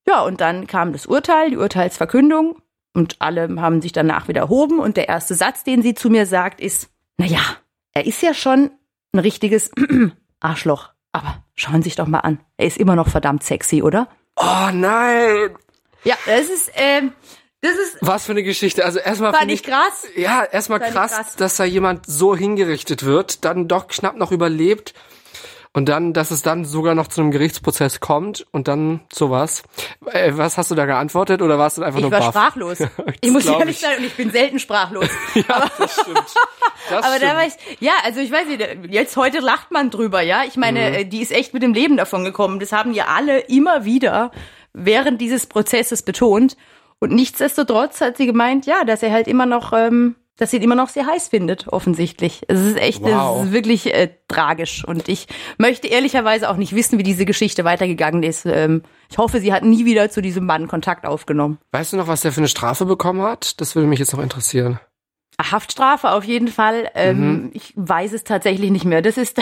Ja, und dann kam das Urteil, die Urteilsverkündung. Und alle haben sich danach wieder erhoben. Und der erste Satz, den sie zu mir sagt, ist, na ja, er ist ja schon ein richtiges Arschloch. Aber schauen Sie sich doch mal an. Er ist immer noch verdammt sexy, oder? Oh nein! Ja, das ist, ähm, das ist. Was für eine Geschichte. Also erstmal. War nicht krass? Ja, erstmal krass, krass, dass da jemand so hingerichtet wird, dann doch knapp noch überlebt und dann, dass es dann sogar noch zu einem Gerichtsprozess kommt und dann sowas. Äh, was hast du da geantwortet oder warst du einfach ich nur war baff? sprachlos. ich muss ehrlich sein und ich bin selten sprachlos. ja, aber, das stimmt. Das aber stimmt. da war ich, ja, also ich weiß nicht, jetzt heute lacht man drüber, ja. Ich meine, mhm. Äh, die ist echt mit dem Leben davon gekommen. Das haben ja alle immer wieder während dieses Prozesses betont. Und nichtsdestotrotz hat sie gemeint, ja, dass er halt immer noch ähm, dass sie ihn immer noch sehr heiß findet, offensichtlich. Es ist echt, wow. es ist wirklich äh, tragisch. Und ich möchte ehrlicherweise auch nicht wissen, wie diese Geschichte weitergegangen ist. Ähm, ich hoffe, sie hat nie wieder zu diesem Mann Kontakt aufgenommen. Weißt du noch, was der für eine Strafe bekommen hat? Das würde mich jetzt noch interessieren. Haftstrafe auf jeden Fall. Ähm, mhm. Ich weiß es tatsächlich nicht mehr. Das ist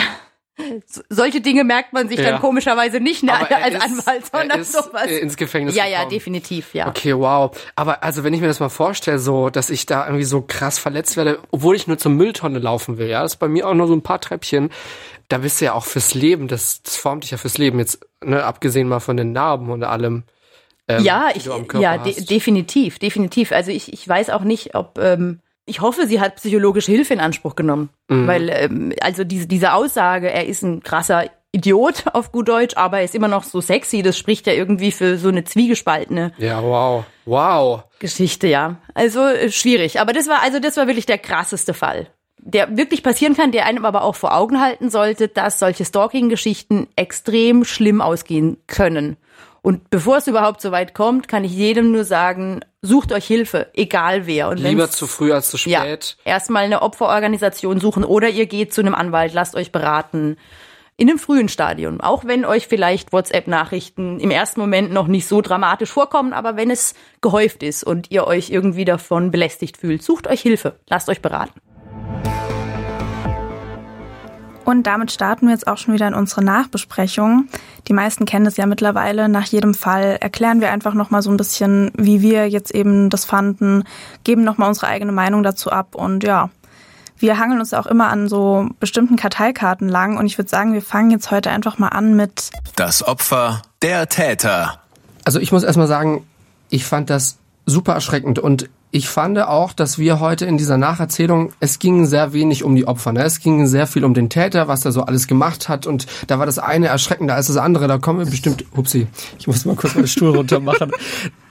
solche Dinge merkt man sich ja. dann komischerweise nicht ne, als ist, Anwalt, sondern sowas. Ins Gefängnis. Ja, gekommen. ja, definitiv, ja. Okay, wow. Aber also wenn ich mir das mal vorstelle, so, dass ich da irgendwie so krass verletzt werde, obwohl ich nur zur Mülltonne laufen will, ja, das ist bei mir auch nur so ein paar Treppchen. Da bist du ja auch fürs Leben, das, das formt dich ja fürs Leben jetzt, ne, abgesehen mal von den Narben und allem. Ähm, ja, ich, ja, de definitiv, definitiv. Also ich, ich weiß auch nicht, ob ähm, ich hoffe, sie hat psychologische Hilfe in Anspruch genommen. Mhm. Weil, ähm, also diese, diese Aussage, er ist ein krasser Idiot auf gut Deutsch, aber er ist immer noch so sexy, das spricht ja irgendwie für so eine zwiegespaltene. Ja, wow. Wow. Geschichte, ja. Also äh, schwierig. Aber das war, also das war wirklich der krasseste Fall. Der wirklich passieren kann, der einem aber auch vor Augen halten sollte, dass solche Stalking-Geschichten extrem schlimm ausgehen können. Und bevor es überhaupt so weit kommt, kann ich jedem nur sagen, sucht euch Hilfe, egal wer. Und Lieber zu früh als zu spät. Ja, erstmal eine Opferorganisation suchen oder ihr geht zu einem Anwalt, lasst euch beraten. In einem frühen Stadium. Auch wenn euch vielleicht WhatsApp-Nachrichten im ersten Moment noch nicht so dramatisch vorkommen, aber wenn es gehäuft ist und ihr euch irgendwie davon belästigt fühlt, sucht euch Hilfe, lasst euch beraten. Und damit starten wir jetzt auch schon wieder in unsere Nachbesprechung. Die meisten kennen es ja mittlerweile. Nach jedem Fall erklären wir einfach nochmal so ein bisschen, wie wir jetzt eben das fanden, geben nochmal unsere eigene Meinung dazu ab und ja. Wir hangeln uns auch immer an so bestimmten Karteikarten lang und ich würde sagen, wir fangen jetzt heute einfach mal an mit Das Opfer, der Täter. Also ich muss erstmal sagen, ich fand das super erschreckend und ich fand auch, dass wir heute in dieser Nacherzählung, es ging sehr wenig um die Opfer. Ne? Es ging sehr viel um den Täter, was er so alles gemacht hat. Und da war das eine erschreckender als das andere. Da kommen wir bestimmt, upsi, ich muss mal kurz meinen Stuhl runter machen.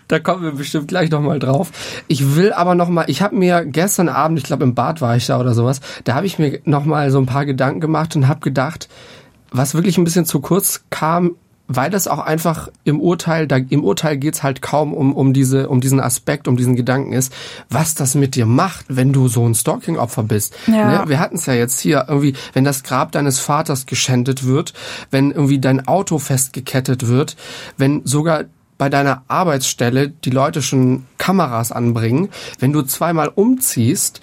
Da kommen wir bestimmt gleich nochmal drauf. Ich will aber nochmal, ich habe mir gestern Abend, ich glaube im Bad war ich da oder sowas, da habe ich mir nochmal so ein paar Gedanken gemacht und habe gedacht, was wirklich ein bisschen zu kurz kam, weil das auch einfach im Urteil, da, im Urteil geht's halt kaum um, um, diese, um diesen Aspekt, um diesen Gedanken ist, was das mit dir macht, wenn du so ein Stalking-Opfer bist. Ja. Ne? Wir hatten es ja jetzt hier irgendwie, wenn das Grab deines Vaters geschändet wird, wenn irgendwie dein Auto festgekettet wird, wenn sogar bei deiner Arbeitsstelle die Leute schon Kameras anbringen, wenn du zweimal umziehst,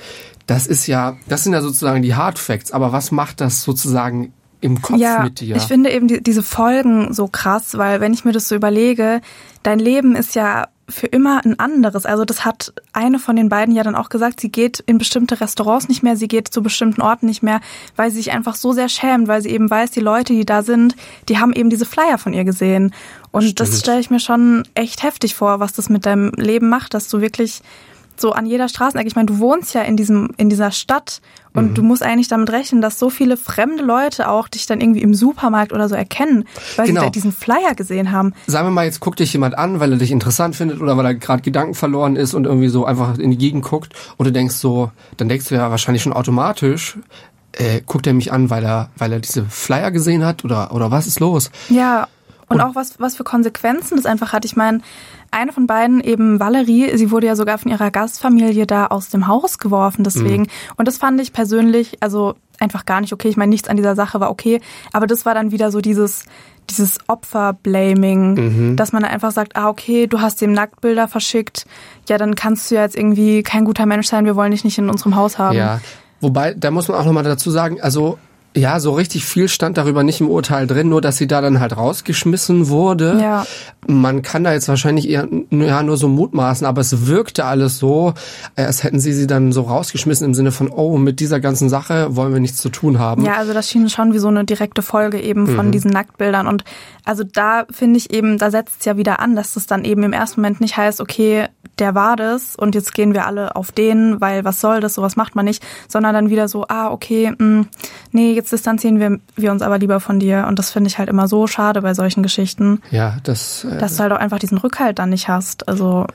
das ist ja, das sind ja sozusagen die Hard Facts, aber was macht das sozusagen im Kopf ja, mit dir. Ich finde eben die, diese Folgen so krass, weil wenn ich mir das so überlege, dein Leben ist ja für immer ein anderes. Also das hat eine von den beiden ja dann auch gesagt, sie geht in bestimmte Restaurants nicht mehr, sie geht zu bestimmten Orten nicht mehr, weil sie sich einfach so sehr schämt, weil sie eben weiß, die Leute, die da sind, die haben eben diese Flyer von ihr gesehen. Und Stimmt. das stelle ich mir schon echt heftig vor, was das mit deinem Leben macht, dass du wirklich so an jeder Straßenecke. Ich meine, du wohnst ja in diesem in dieser Stadt und mhm. du musst eigentlich damit rechnen, dass so viele fremde Leute auch dich dann irgendwie im Supermarkt oder so erkennen, weil genau. sie diesen Flyer gesehen haben. Sagen wir mal, jetzt guckt dich jemand an, weil er dich interessant findet oder weil er gerade Gedanken verloren ist und irgendwie so einfach in die Gegend guckt und du denkst so, dann denkst du ja wahrscheinlich schon automatisch, äh, guckt er mich an, weil er, weil er diese Flyer gesehen hat oder, oder was ist los? Ja, und, und auch was, was für Konsequenzen das einfach hat. Ich meine, eine von beiden, eben Valerie, sie wurde ja sogar von ihrer Gastfamilie da aus dem Haus geworfen, deswegen. Mhm. Und das fand ich persönlich, also einfach gar nicht okay. Ich meine, nichts an dieser Sache war okay, aber das war dann wieder so dieses, dieses Opferblaming, mhm. dass man dann einfach sagt, ah, okay, du hast dem Nacktbilder verschickt, ja, dann kannst du ja jetzt irgendwie kein guter Mensch sein, wir wollen dich nicht in unserem Haus haben. Ja. Wobei, da muss man auch nochmal dazu sagen, also ja, so richtig viel stand darüber nicht im Urteil drin, nur dass sie da dann halt rausgeschmissen wurde. Ja. Man kann da jetzt wahrscheinlich eher ja, nur so mutmaßen, aber es wirkte alles so, als hätten sie sie dann so rausgeschmissen im Sinne von, oh, mit dieser ganzen Sache wollen wir nichts zu tun haben. Ja, also das schien schon wie so eine direkte Folge eben von mhm. diesen Nacktbildern. Und also da finde ich eben, da setzt es ja wieder an, dass das dann eben im ersten Moment nicht heißt, okay, der war das und jetzt gehen wir alle auf den, weil was soll das, sowas macht man nicht, sondern dann wieder so, ah, okay, mh, mm, nee, jetzt distanzieren wir, wir uns aber lieber von dir. Und das finde ich halt immer so schade bei solchen Geschichten. Ja, das. Äh, dass du halt auch einfach diesen Rückhalt dann nicht hast. Also.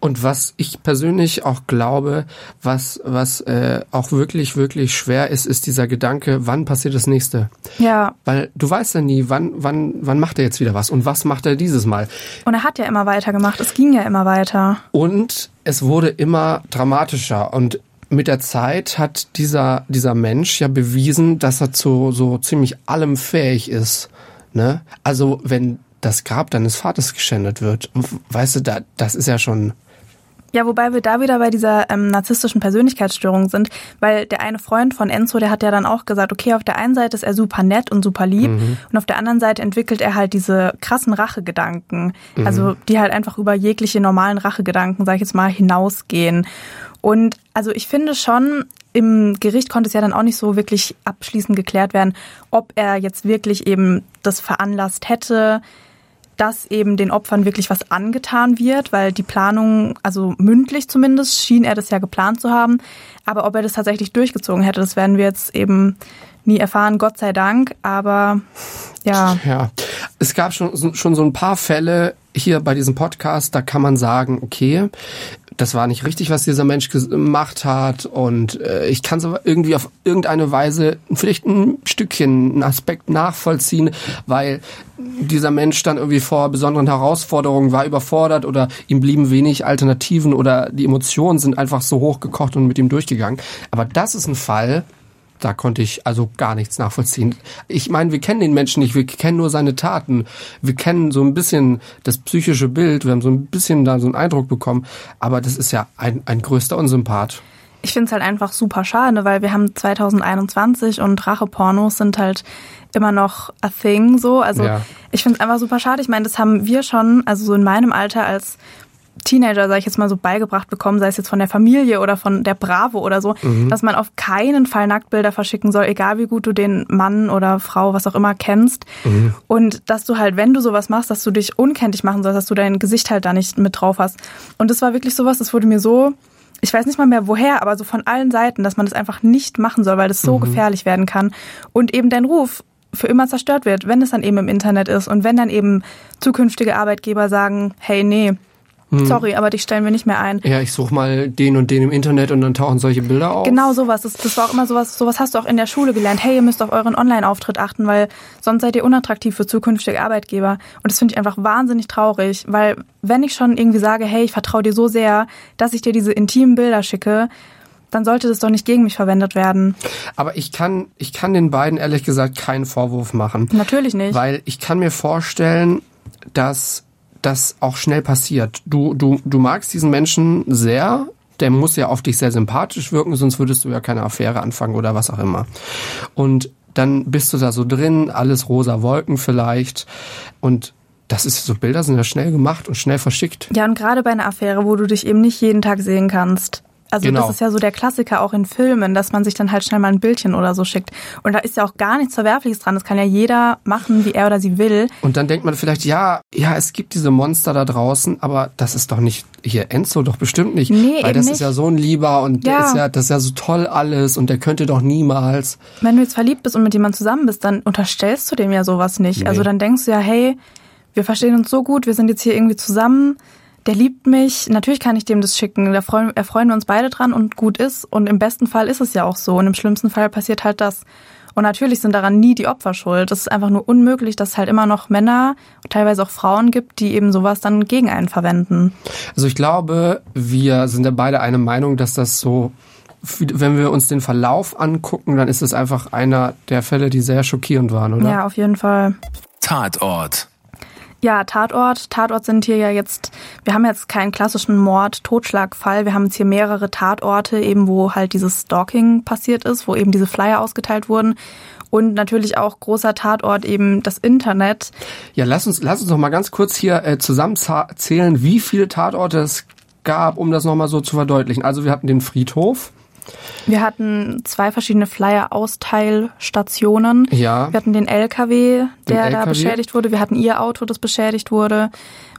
Und was ich persönlich auch glaube, was, was äh, auch wirklich, wirklich schwer ist, ist dieser Gedanke, wann passiert das nächste? Ja. Weil du weißt ja nie, wann, wann, wann macht er jetzt wieder was und was macht er dieses Mal. Und er hat ja immer weitergemacht, es ging ja immer weiter. Und es wurde immer dramatischer und mit der Zeit hat dieser, dieser Mensch ja bewiesen, dass er zu so ziemlich allem fähig ist. Ne? Also wenn das Grab deines Vaters geschändet wird, weißt du, da, das ist ja schon ja, wobei wir da wieder bei dieser ähm, narzisstischen Persönlichkeitsstörung sind, weil der eine Freund von Enzo, der hat ja dann auch gesagt, okay, auf der einen Seite ist er super nett und super lieb mhm. und auf der anderen Seite entwickelt er halt diese krassen Rachegedanken, mhm. also die halt einfach über jegliche normalen Rachegedanken, sag ich jetzt mal, hinausgehen. Und also ich finde schon, im Gericht konnte es ja dann auch nicht so wirklich abschließend geklärt werden, ob er jetzt wirklich eben das veranlasst hätte, dass eben den Opfern wirklich was angetan wird, weil die Planung, also mündlich zumindest, schien er das ja geplant zu haben. Aber ob er das tatsächlich durchgezogen hätte, das werden wir jetzt eben nie erfahren, Gott sei Dank. Aber ja. Ja, es gab schon, schon so ein paar Fälle hier bei diesem Podcast, da kann man sagen, okay, das war nicht richtig, was dieser Mensch gemacht hat und äh, ich kann es aber irgendwie auf irgendeine Weise vielleicht ein Stückchen, einen Aspekt nachvollziehen, weil dieser Mensch dann irgendwie vor besonderen Herausforderungen war überfordert oder ihm blieben wenig Alternativen oder die Emotionen sind einfach so hochgekocht und mit ihm durchgegangen. Aber das ist ein Fall, da konnte ich also gar nichts nachvollziehen. Ich meine, wir kennen den Menschen nicht, wir kennen nur seine Taten. Wir kennen so ein bisschen das psychische Bild, wir haben so ein bisschen da so einen Eindruck bekommen, aber das ist ja ein, ein größter Unsympath. Ich finde es halt einfach super schade, weil wir haben 2021 und Rachepornos sind halt immer noch a thing so. Also ja. ich finde es einfach super schade. Ich meine, das haben wir schon, also so in meinem Alter als Teenager, sage ich jetzt mal so, beigebracht bekommen, sei es jetzt von der Familie oder von der Bravo oder so, mhm. dass man auf keinen Fall Nacktbilder verschicken soll, egal wie gut du den Mann oder Frau, was auch immer kennst. Mhm. Und dass du halt, wenn du sowas machst, dass du dich unkenntlich machen sollst, dass du dein Gesicht halt da nicht mit drauf hast. Und das war wirklich sowas, das wurde mir so, ich weiß nicht mal mehr woher, aber so von allen Seiten, dass man das einfach nicht machen soll, weil das so mhm. gefährlich werden kann. Und eben dein Ruf für immer zerstört wird, wenn es dann eben im Internet ist und wenn dann eben zukünftige Arbeitgeber sagen, hey, nee, hm. Sorry, aber dich stellen wir nicht mehr ein. Ja, ich suche mal den und den im Internet und dann tauchen solche Bilder auf. Genau sowas. Das, das war auch immer sowas, sowas hast du auch in der Schule gelernt. Hey, ihr müsst auf euren Online-Auftritt achten, weil sonst seid ihr unattraktiv für zukünftige Arbeitgeber. Und das finde ich einfach wahnsinnig traurig, weil wenn ich schon irgendwie sage, hey, ich vertraue dir so sehr, dass ich dir diese intimen Bilder schicke, dann sollte das doch nicht gegen mich verwendet werden. Aber ich kann, ich kann den beiden ehrlich gesagt keinen Vorwurf machen. Natürlich nicht. Weil ich kann mir vorstellen, dass das auch schnell passiert. Du, du, du magst diesen Menschen sehr, der muss ja auf dich sehr sympathisch wirken, sonst würdest du ja keine Affäre anfangen oder was auch immer. Und dann bist du da so drin, alles rosa Wolken vielleicht. Und das ist so Bilder sind ja schnell gemacht und schnell verschickt. Ja, und gerade bei einer Affäre, wo du dich eben nicht jeden Tag sehen kannst. Also Genau. das ist ja so der Klassiker auch in Filmen, dass man sich dann halt schnell mal ein Bildchen oder so schickt. Und da ist ja auch gar nichts Verwerfliches dran. Das kann ja jeder machen, wie er oder sie will. Und dann denkt man vielleicht, ja, ja, es gibt diese Monster da draußen, aber das ist doch nicht hier Enzo doch bestimmt nicht, Nee, weil das nicht. ist ja so ein Lieber und der Ja. ist ja, das ist ja so toll alles und der könnte doch niemals. Wenn du jetzt verliebt bist und mit jemandem zusammen bist, dann unterstellst du dem ja sowas nicht. Nee. Also dann denkst du ja, hey, wir verstehen uns so gut, wir sind jetzt hier irgendwie zusammen, der liebt mich, natürlich kann ich dem das schicken, da freuen, erfreuen wir uns beide dran und gut ist. Und im besten Fall ist es ja auch so und im schlimmsten Fall passiert halt das. Und natürlich sind daran nie die Opfer schuld. Das ist einfach nur unmöglich, dass es halt immer noch Männer, teilweise auch Frauen gibt, die eben sowas dann gegen einen verwenden. Also ich glaube, wir sind ja beide eine Meinung, dass das so, wenn wir uns den Verlauf angucken, dann ist es einfach einer der Fälle, die sehr schockierend waren, oder? Ja, auf jeden Fall. Tatort. Ja, Tatort. Tatort sind hier ja jetzt, wir haben jetzt keinen klassischen Mord-Totschlag-Fall. Wir haben jetzt hier mehrere Tatorte, eben wo halt dieses Stalking passiert ist, wo eben diese Flyer ausgeteilt wurden. Und natürlich auch großer Tatort eben das Internet. Ja, lass uns, lass uns noch mal ganz kurz hier äh, zusammenzählen, wie viele Tatorte es gab, um das noch mal so zu verdeutlichen. Also wir hatten den Friedhof. Wir hatten zwei verschiedene Flyer-Austeilstationen. Ja. Wir hatten den LKW, der da LKW. beschädigt wurde. Wir hatten ihr Auto, das beschädigt wurde.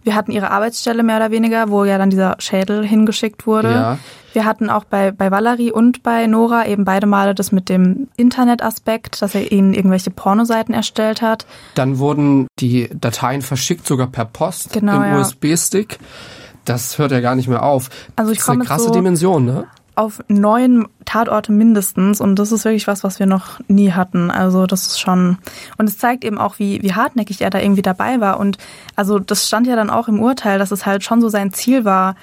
Wir hatten ihre Arbeitsstelle mehr oder weniger, wo ja dann dieser Schädel hingeschickt wurde. Ja. Wir hatten auch bei, bei Valerie und bei Nora eben beide Male das mit dem Internetaspekt, dass er ihnen irgendwelche Pornoseiten erstellt hat. Dann wurden die Dateien verschickt, sogar per Post Genau, im ja. USB-Stick. Das hört ja gar nicht mehr auf. Also ich das ist eine krasse so- Dimension, ne? Auf neun Tatorte mindestens und das ist wirklich was, was wir noch nie hatten. Also das ist schon und es zeigt eben auch, wie wie hartnäckig er da irgendwie dabei war und also das stand ja dann auch im Urteil, dass es halt schon so sein Ziel war,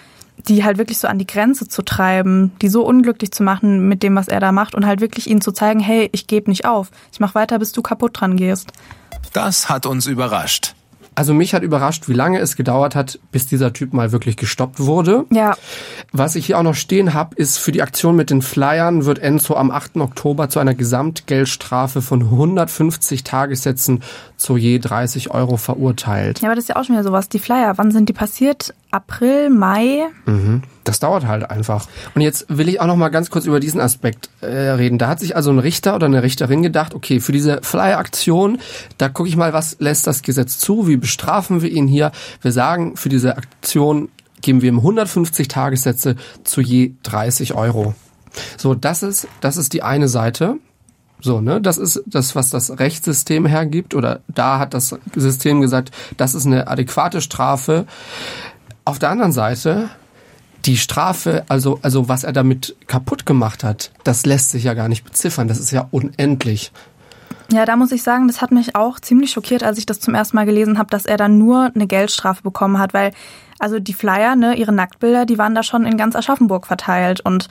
die halt wirklich so an die Grenze zu treiben, die so unglücklich zu machen mit dem, was er da macht und halt wirklich ihnen zu zeigen, hey, ich gebe nicht auf, ich mach weiter, bis du kaputt dran gehst. Das hat uns überrascht. Also mich hat überrascht, wie lange es gedauert hat, bis dieser Typ mal wirklich gestoppt wurde. Ja, Was ich hier auch noch stehen habe, ist für die Aktion mit den Flyern wird Enzo am 8. Oktober zu einer Gesamtgeldstrafe von 150 Tagessätzen zu je 30 Euro verurteilt. ja, aber das ist ja auch schon wieder sowas. Die Flyer, wann sind die passiert? April, Mai? Das dauert halt einfach. Und jetzt will ich auch noch mal ganz kurz über diesen Aspekt äh, reden. Da hat sich also ein Richter oder eine Richterin gedacht, okay, für diese Flyer-Aktion, da gucke ich mal, was lässt das Gesetz zu, wie bestrafen wir ihn hier. Wir sagen, für diese Aktion geben wir ihm 150 Tagessätze zu je 30 Euro. So, das ist, das ist die eine Seite. So, ne, das ist das, was das Rechtssystem hergibt, oder da hat das System gesagt, das ist eine adäquate Strafe. Auf der anderen Seite, die Strafe, also, also was er damit kaputt gemacht hat, das lässt sich ja gar nicht beziffern. Das ist ja unendlich. Ja, da muss ich sagen, das hat mich auch ziemlich schockiert, als ich das zum ersten Mal gelesen habe, dass er dann nur eine Geldstrafe bekommen hat, weil also die Flyer, ne, ihre Nacktbilder, die waren da schon in ganz Aschaffenburg verteilt und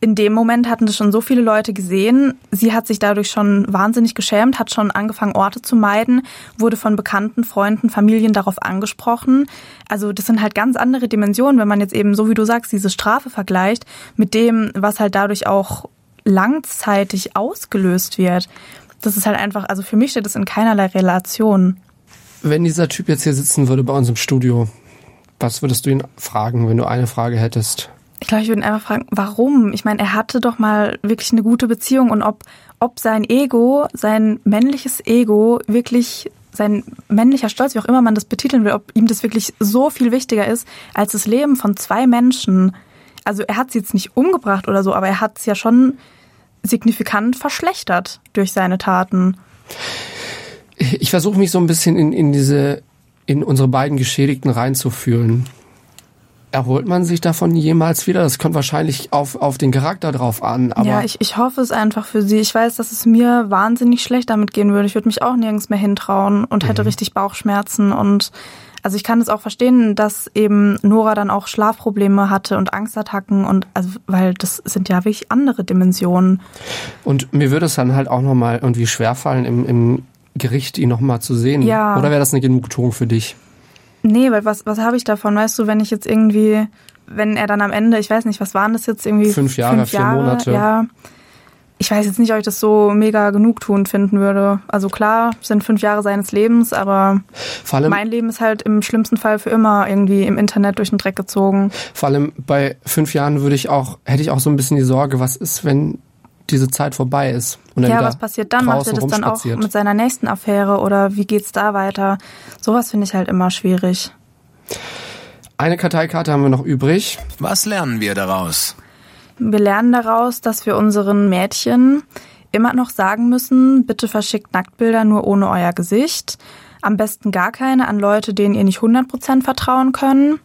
in dem Moment hatten das schon so viele Leute gesehen. Sie hat sich dadurch schon wahnsinnig geschämt, hat schon angefangen, Orte zu meiden, wurde von Bekannten, Freunden, Familien darauf angesprochen. Also das sind halt ganz andere Dimensionen, wenn man jetzt eben, so wie du sagst, diese Strafe vergleicht mit dem, was halt dadurch auch langzeitig ausgelöst wird. Das ist halt einfach, also für mich steht das in keinerlei Relation. Wenn dieser Typ jetzt hier sitzen würde bei uns im Studio, was würdest du ihn fragen, wenn du eine Frage hättest? Ich glaube, ich würde ihn einfach fragen, warum? Ich meine, er hatte doch mal wirklich eine gute Beziehung und ob, ob sein Ego, sein männliches Ego wirklich sein männlicher Stolz, wie auch immer man das betiteln will, ob ihm das wirklich so viel wichtiger ist als das Leben von zwei Menschen. Also er hat sie jetzt nicht umgebracht oder so, aber er hat es ja schon signifikant verschlechtert durch seine Taten. Ich versuche mich so ein bisschen in, in diese, in unsere beiden Geschädigten reinzufühlen. Erholt man sich davon jemals wieder? Das kommt wahrscheinlich auf, auf den Charakter drauf an. Aber ja, ich, ich hoffe es einfach für sie. Ich weiß, dass es mir wahnsinnig schlecht damit gehen würde. Ich würde mich auch nirgends mehr hintrauen und hätte richtig Bauchschmerzen. Und also ich kann es auch verstehen, dass eben Nora dann auch Schlafprobleme hatte und Angstattacken und also weil das sind ja wirklich andere Dimensionen. Und mir würde es dann halt auch nochmal irgendwie schwerfallen, im, im Gericht ihn nochmal zu sehen. Ja. Oder wäre das eine Genugtuung für dich? Nee, weil was, was habe ich davon? Weißt du, wenn ich jetzt irgendwie, wenn er dann am Ende, ich weiß nicht, was waren das jetzt irgendwie? Fünf Jahre, vier Monate. Ja. ich weiß jetzt nicht, ob ich das so mega genugtuend finden würde. Also klar, sind fünf Jahre seines Lebens, aber mein Leben ist halt im schlimmsten Fall für immer irgendwie im Internet durch den Dreck gezogen. vor allem bei fünf Jahren würde ich auch, hätte ich auch so ein bisschen die Sorge, was ist, wenn diese Zeit vorbei ist und er Ja, was passiert dann? Macht er das dann auch mit seiner nächsten Affäre oder wie geht's da weiter? Sowas finde ich halt immer schwierig. Eine Karteikarte haben wir noch übrig. Was lernen wir daraus? Wir lernen daraus, dass wir unseren Mädchen immer noch sagen müssen, bitte verschickt Nacktbilder nur ohne euer Gesicht. Am besten gar keine an Leute, denen ihr nicht 100% vertrauen können.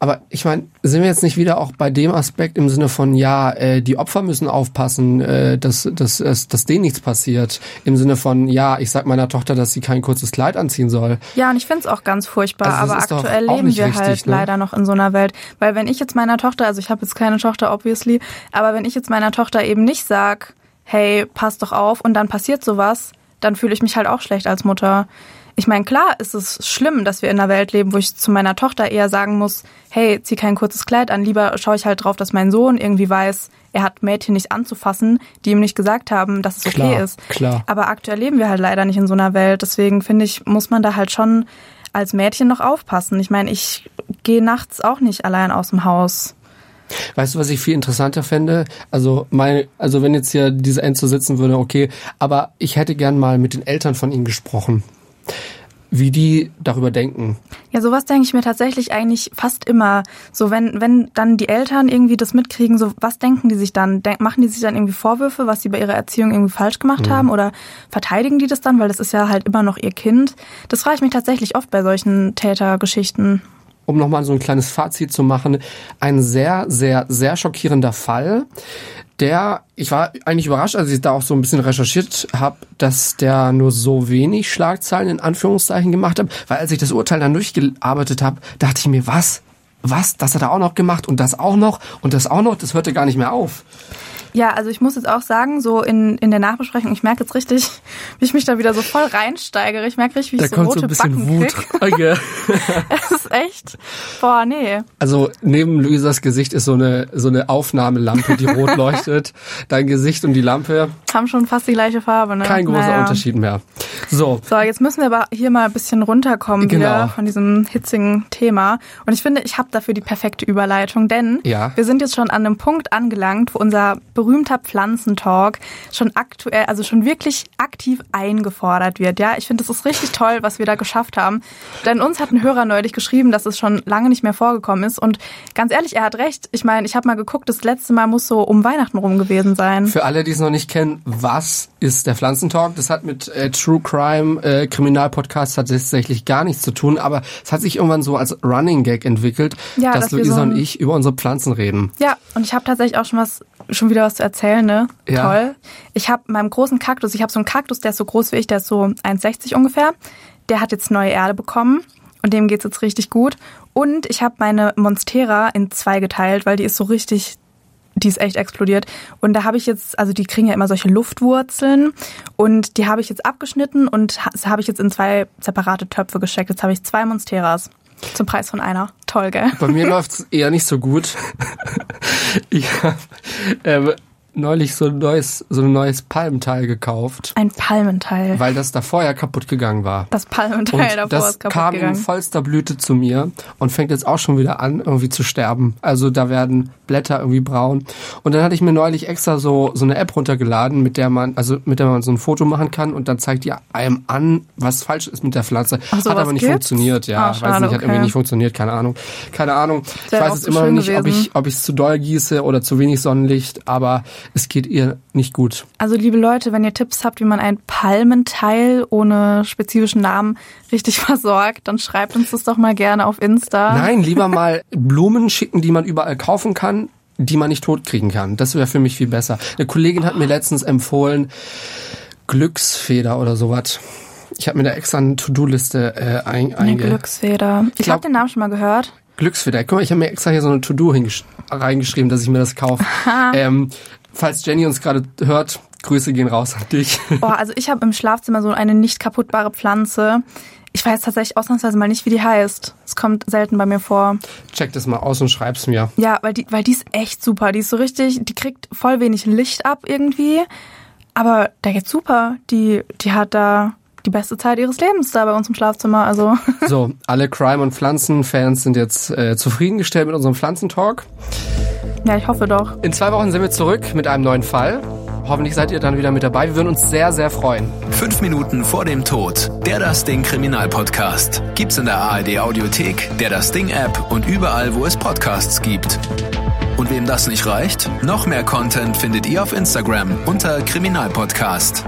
Aber ich meine, sind wir jetzt nicht wieder auch bei dem Aspekt im Sinne von, ja, äh, die Opfer müssen aufpassen, äh, dass, dass, dass, dass denen nichts passiert. Im Sinne von, ja, ich sag meiner Tochter, dass sie kein kurzes Kleid anziehen soll. Ja, und ich find's auch ganz furchtbar, Also aber aktuell leben wir richtig, halt ne? leider noch in so einer Welt. Weil wenn ich jetzt meiner Tochter, also ich habe jetzt keine Tochter, obviously, aber wenn ich jetzt meiner Tochter eben nicht sag, hey, pass doch auf und dann passiert sowas, dann fühle ich mich halt auch schlecht als Mutter. Ich meine, klar ist es schlimm, dass wir in einer Welt leben, wo ich zu meiner Tochter eher sagen muss, hey, zieh kein kurzes Kleid an. Lieber schaue ich halt drauf, dass mein Sohn irgendwie weiß, er hat Mädchen nicht anzufassen, die ihm nicht gesagt haben, dass es okay Klar, ist. klar. Aber aktuell leben wir halt leider nicht in so einer Welt. Deswegen finde ich, muss man da halt schon als Mädchen noch aufpassen. Ich meine, ich gehe nachts auch nicht allein aus dem Haus. Weißt du, was ich viel interessanter fände? Also, mein, also wenn jetzt hier diese Enzo sitzen würde, okay, aber ich hätte gern mal mit den Eltern von ihm gesprochen. Wie die darüber denken. Ja, sowas denke ich mir tatsächlich eigentlich fast immer. So, wenn, wenn dann die Eltern irgendwie das mitkriegen, so, was denken die sich dann? Denk, machen die sich dann irgendwie Vorwürfe, was sie bei ihrer Erziehung irgendwie falsch gemacht haben? Oder verteidigen die das dann? Weil das ist ja halt immer noch ihr Kind. Das frage ich mich tatsächlich oft bei solchen Tätergeschichten. um nochmal so ein kleines Fazit zu machen, ein sehr, sehr, sehr schockierender Fall, der, ich war eigentlich überrascht, als ich da auch so ein bisschen recherchiert habe, dass der nur so wenig Schlagzeilen in Anführungszeichen gemacht hat, weil als ich das Urteil dann durchgearbeitet habe, dachte ich mir, was? Was? Das hat er auch noch gemacht und das auch noch und das auch noch, das hörte gar nicht mehr auf. Ja, also ich muss jetzt auch sagen, so in, in der Nachbesprechung, ich merke jetzt richtig, wie ich mich da wieder so voll reinsteigere. Ich merke richtig, wie ich Da so kommt so rote ein bisschen Backen Wut. Okay. Das ist echt, boah, nee. Also neben Luisas Gesicht ist so eine so eine Aufnahmelampe, die rot leuchtet. Dein Gesicht und die Lampe, Haben schon fast die gleiche Farbe, ne? kein großer Naja. Unterschied mehr. So, So, jetzt müssen wir aber hier mal ein bisschen runterkommen Genau. wieder von diesem hitzigen Thema. Und ich finde, ich habe dafür die perfekte Überleitung, denn Ja. wir sind jetzt schon an einem Punkt angelangt, wo unser berühmter Pflanzentalk schon aktuell, also schon wirklich aktiv eingefordert wird. Ja, ich finde, das ist richtig toll, was wir da geschafft haben. Denn uns hat ein Hörer neulich geschrieben, dass es schon lange nicht mehr vorgekommen ist. Und ganz ehrlich, er hat recht. Ich meine, ich habe mal geguckt, das letzte Mal muss so um Weihnachten rum gewesen sein. Für alle, die es noch nicht kennen, was ist der Pflanzentalk? Das hat mit äh, True Crime äh, Kriminalpodcast tatsächlich gar nichts zu tun, aber es hat sich irgendwann so als Running Gag entwickelt, Ja, dass dass Luisa so und ich über unsere Pflanzen reden. Ja, und ich habe tatsächlich auch schon was, schon wieder was zu erzählen, ne? Ja. Toll. Ich habe meinem großen Kaktus, ich habe so einen Kaktus, der ist so groß wie ich, der ist so 1,60 ungefähr. Der hat jetzt neue Erde bekommen und dem geht's jetzt richtig gut. Und ich habe meine Monstera in zwei geteilt, weil die ist so richtig die ist echt explodiert. Und da habe ich jetzt, also die kriegen ja immer solche Luftwurzeln und die habe ich jetzt abgeschnitten und ha- habe ich jetzt in zwei separate Töpfe gesteckt. Jetzt habe ich zwei Monsteras zum Preis von einer. Toll, gell? Bei mir läuft's eher nicht so gut. Ich habe ähm, neulich so ein neues, so ein neues Palmteil gekauft, Ein Palmenteil. weil das da vorher kaputt gegangen war. Das Palmenteil Und davor das ist kaputt kam in gegangen. vollster Blüte zu mir und fängt jetzt auch schon wieder an, irgendwie zu sterben. Also da werden Blätter irgendwie braun. Und dann hatte ich mir neulich extra so, so eine App runtergeladen, mit der man, also mit der man so ein Foto machen kann und dann zeigt die einem an, was falsch ist mit der Pflanze. Ach, hat aber nicht gibt's? funktioniert, ja. Ah, Weiß schade, nicht, hat irgendwie okay. nicht funktioniert, keine Ahnung. Keine Ahnung. Ich weiß jetzt immer noch nicht, ob gewesen. ich, ob ich es zu doll gieße oder zu wenig Sonnenlicht, aber es geht ihr nicht gut. Also liebe Leute, wenn ihr Tipps habt, wie man ein Palmenteil ohne spezifischen Namen richtig versorgt, dann schreibt uns das doch mal gerne auf Insta. Nein, lieber mal Blumen schicken, die man überall kaufen kann, die man nicht totkriegen kann. Das wäre für mich viel besser. Eine Kollegin hat mir letztens empfohlen, Glücksfeder oder sowas. Ich habe mir da extra eine To-Do-Liste äh, ein, Eine einge... Glücksfeder. Ich glaub- habe den Namen schon mal gehört. Glücksfeder. Guck mal, ich habe mir extra hier so eine To-Do reingeschrieben, dass ich mir das kaufe. ähm, falls Jenny uns gerade hört, Grüße gehen raus an dich. Oh, also ich habe im Schlafzimmer so eine nicht kaputtbare Pflanze. Ich weiß tatsächlich ausnahmsweise mal nicht, wie die heißt. Es kommt selten bei mir vor. Check das mal aus und schreib's mir. Ja, weil die, weil die ist echt super. Die ist so richtig, die kriegt voll wenig Licht ab irgendwie. Aber der geht super. Die, die hat da die beste Zeit ihres Lebens da bei uns im Schlafzimmer. Also. So, alle Crime- und Pflanzenfans sind jetzt äh, zufriedengestellt mit unserem Pflanzentalk. Ja, ich hoffe doch. In zwei Wochen sind wir zurück mit einem neuen Fall. Hoffentlich seid ihr dann wieder mit dabei. Wir würden uns sehr, sehr freuen. Fünf Minuten vor dem Tod. Der Das Ding Kriminalpodcast. Gibt's in der ARD Audiothek, der Das Ding App und überall, wo es Podcasts gibt. Und wem das nicht reicht, noch mehr Content findet ihr auf Instagram unter Kriminalpodcast.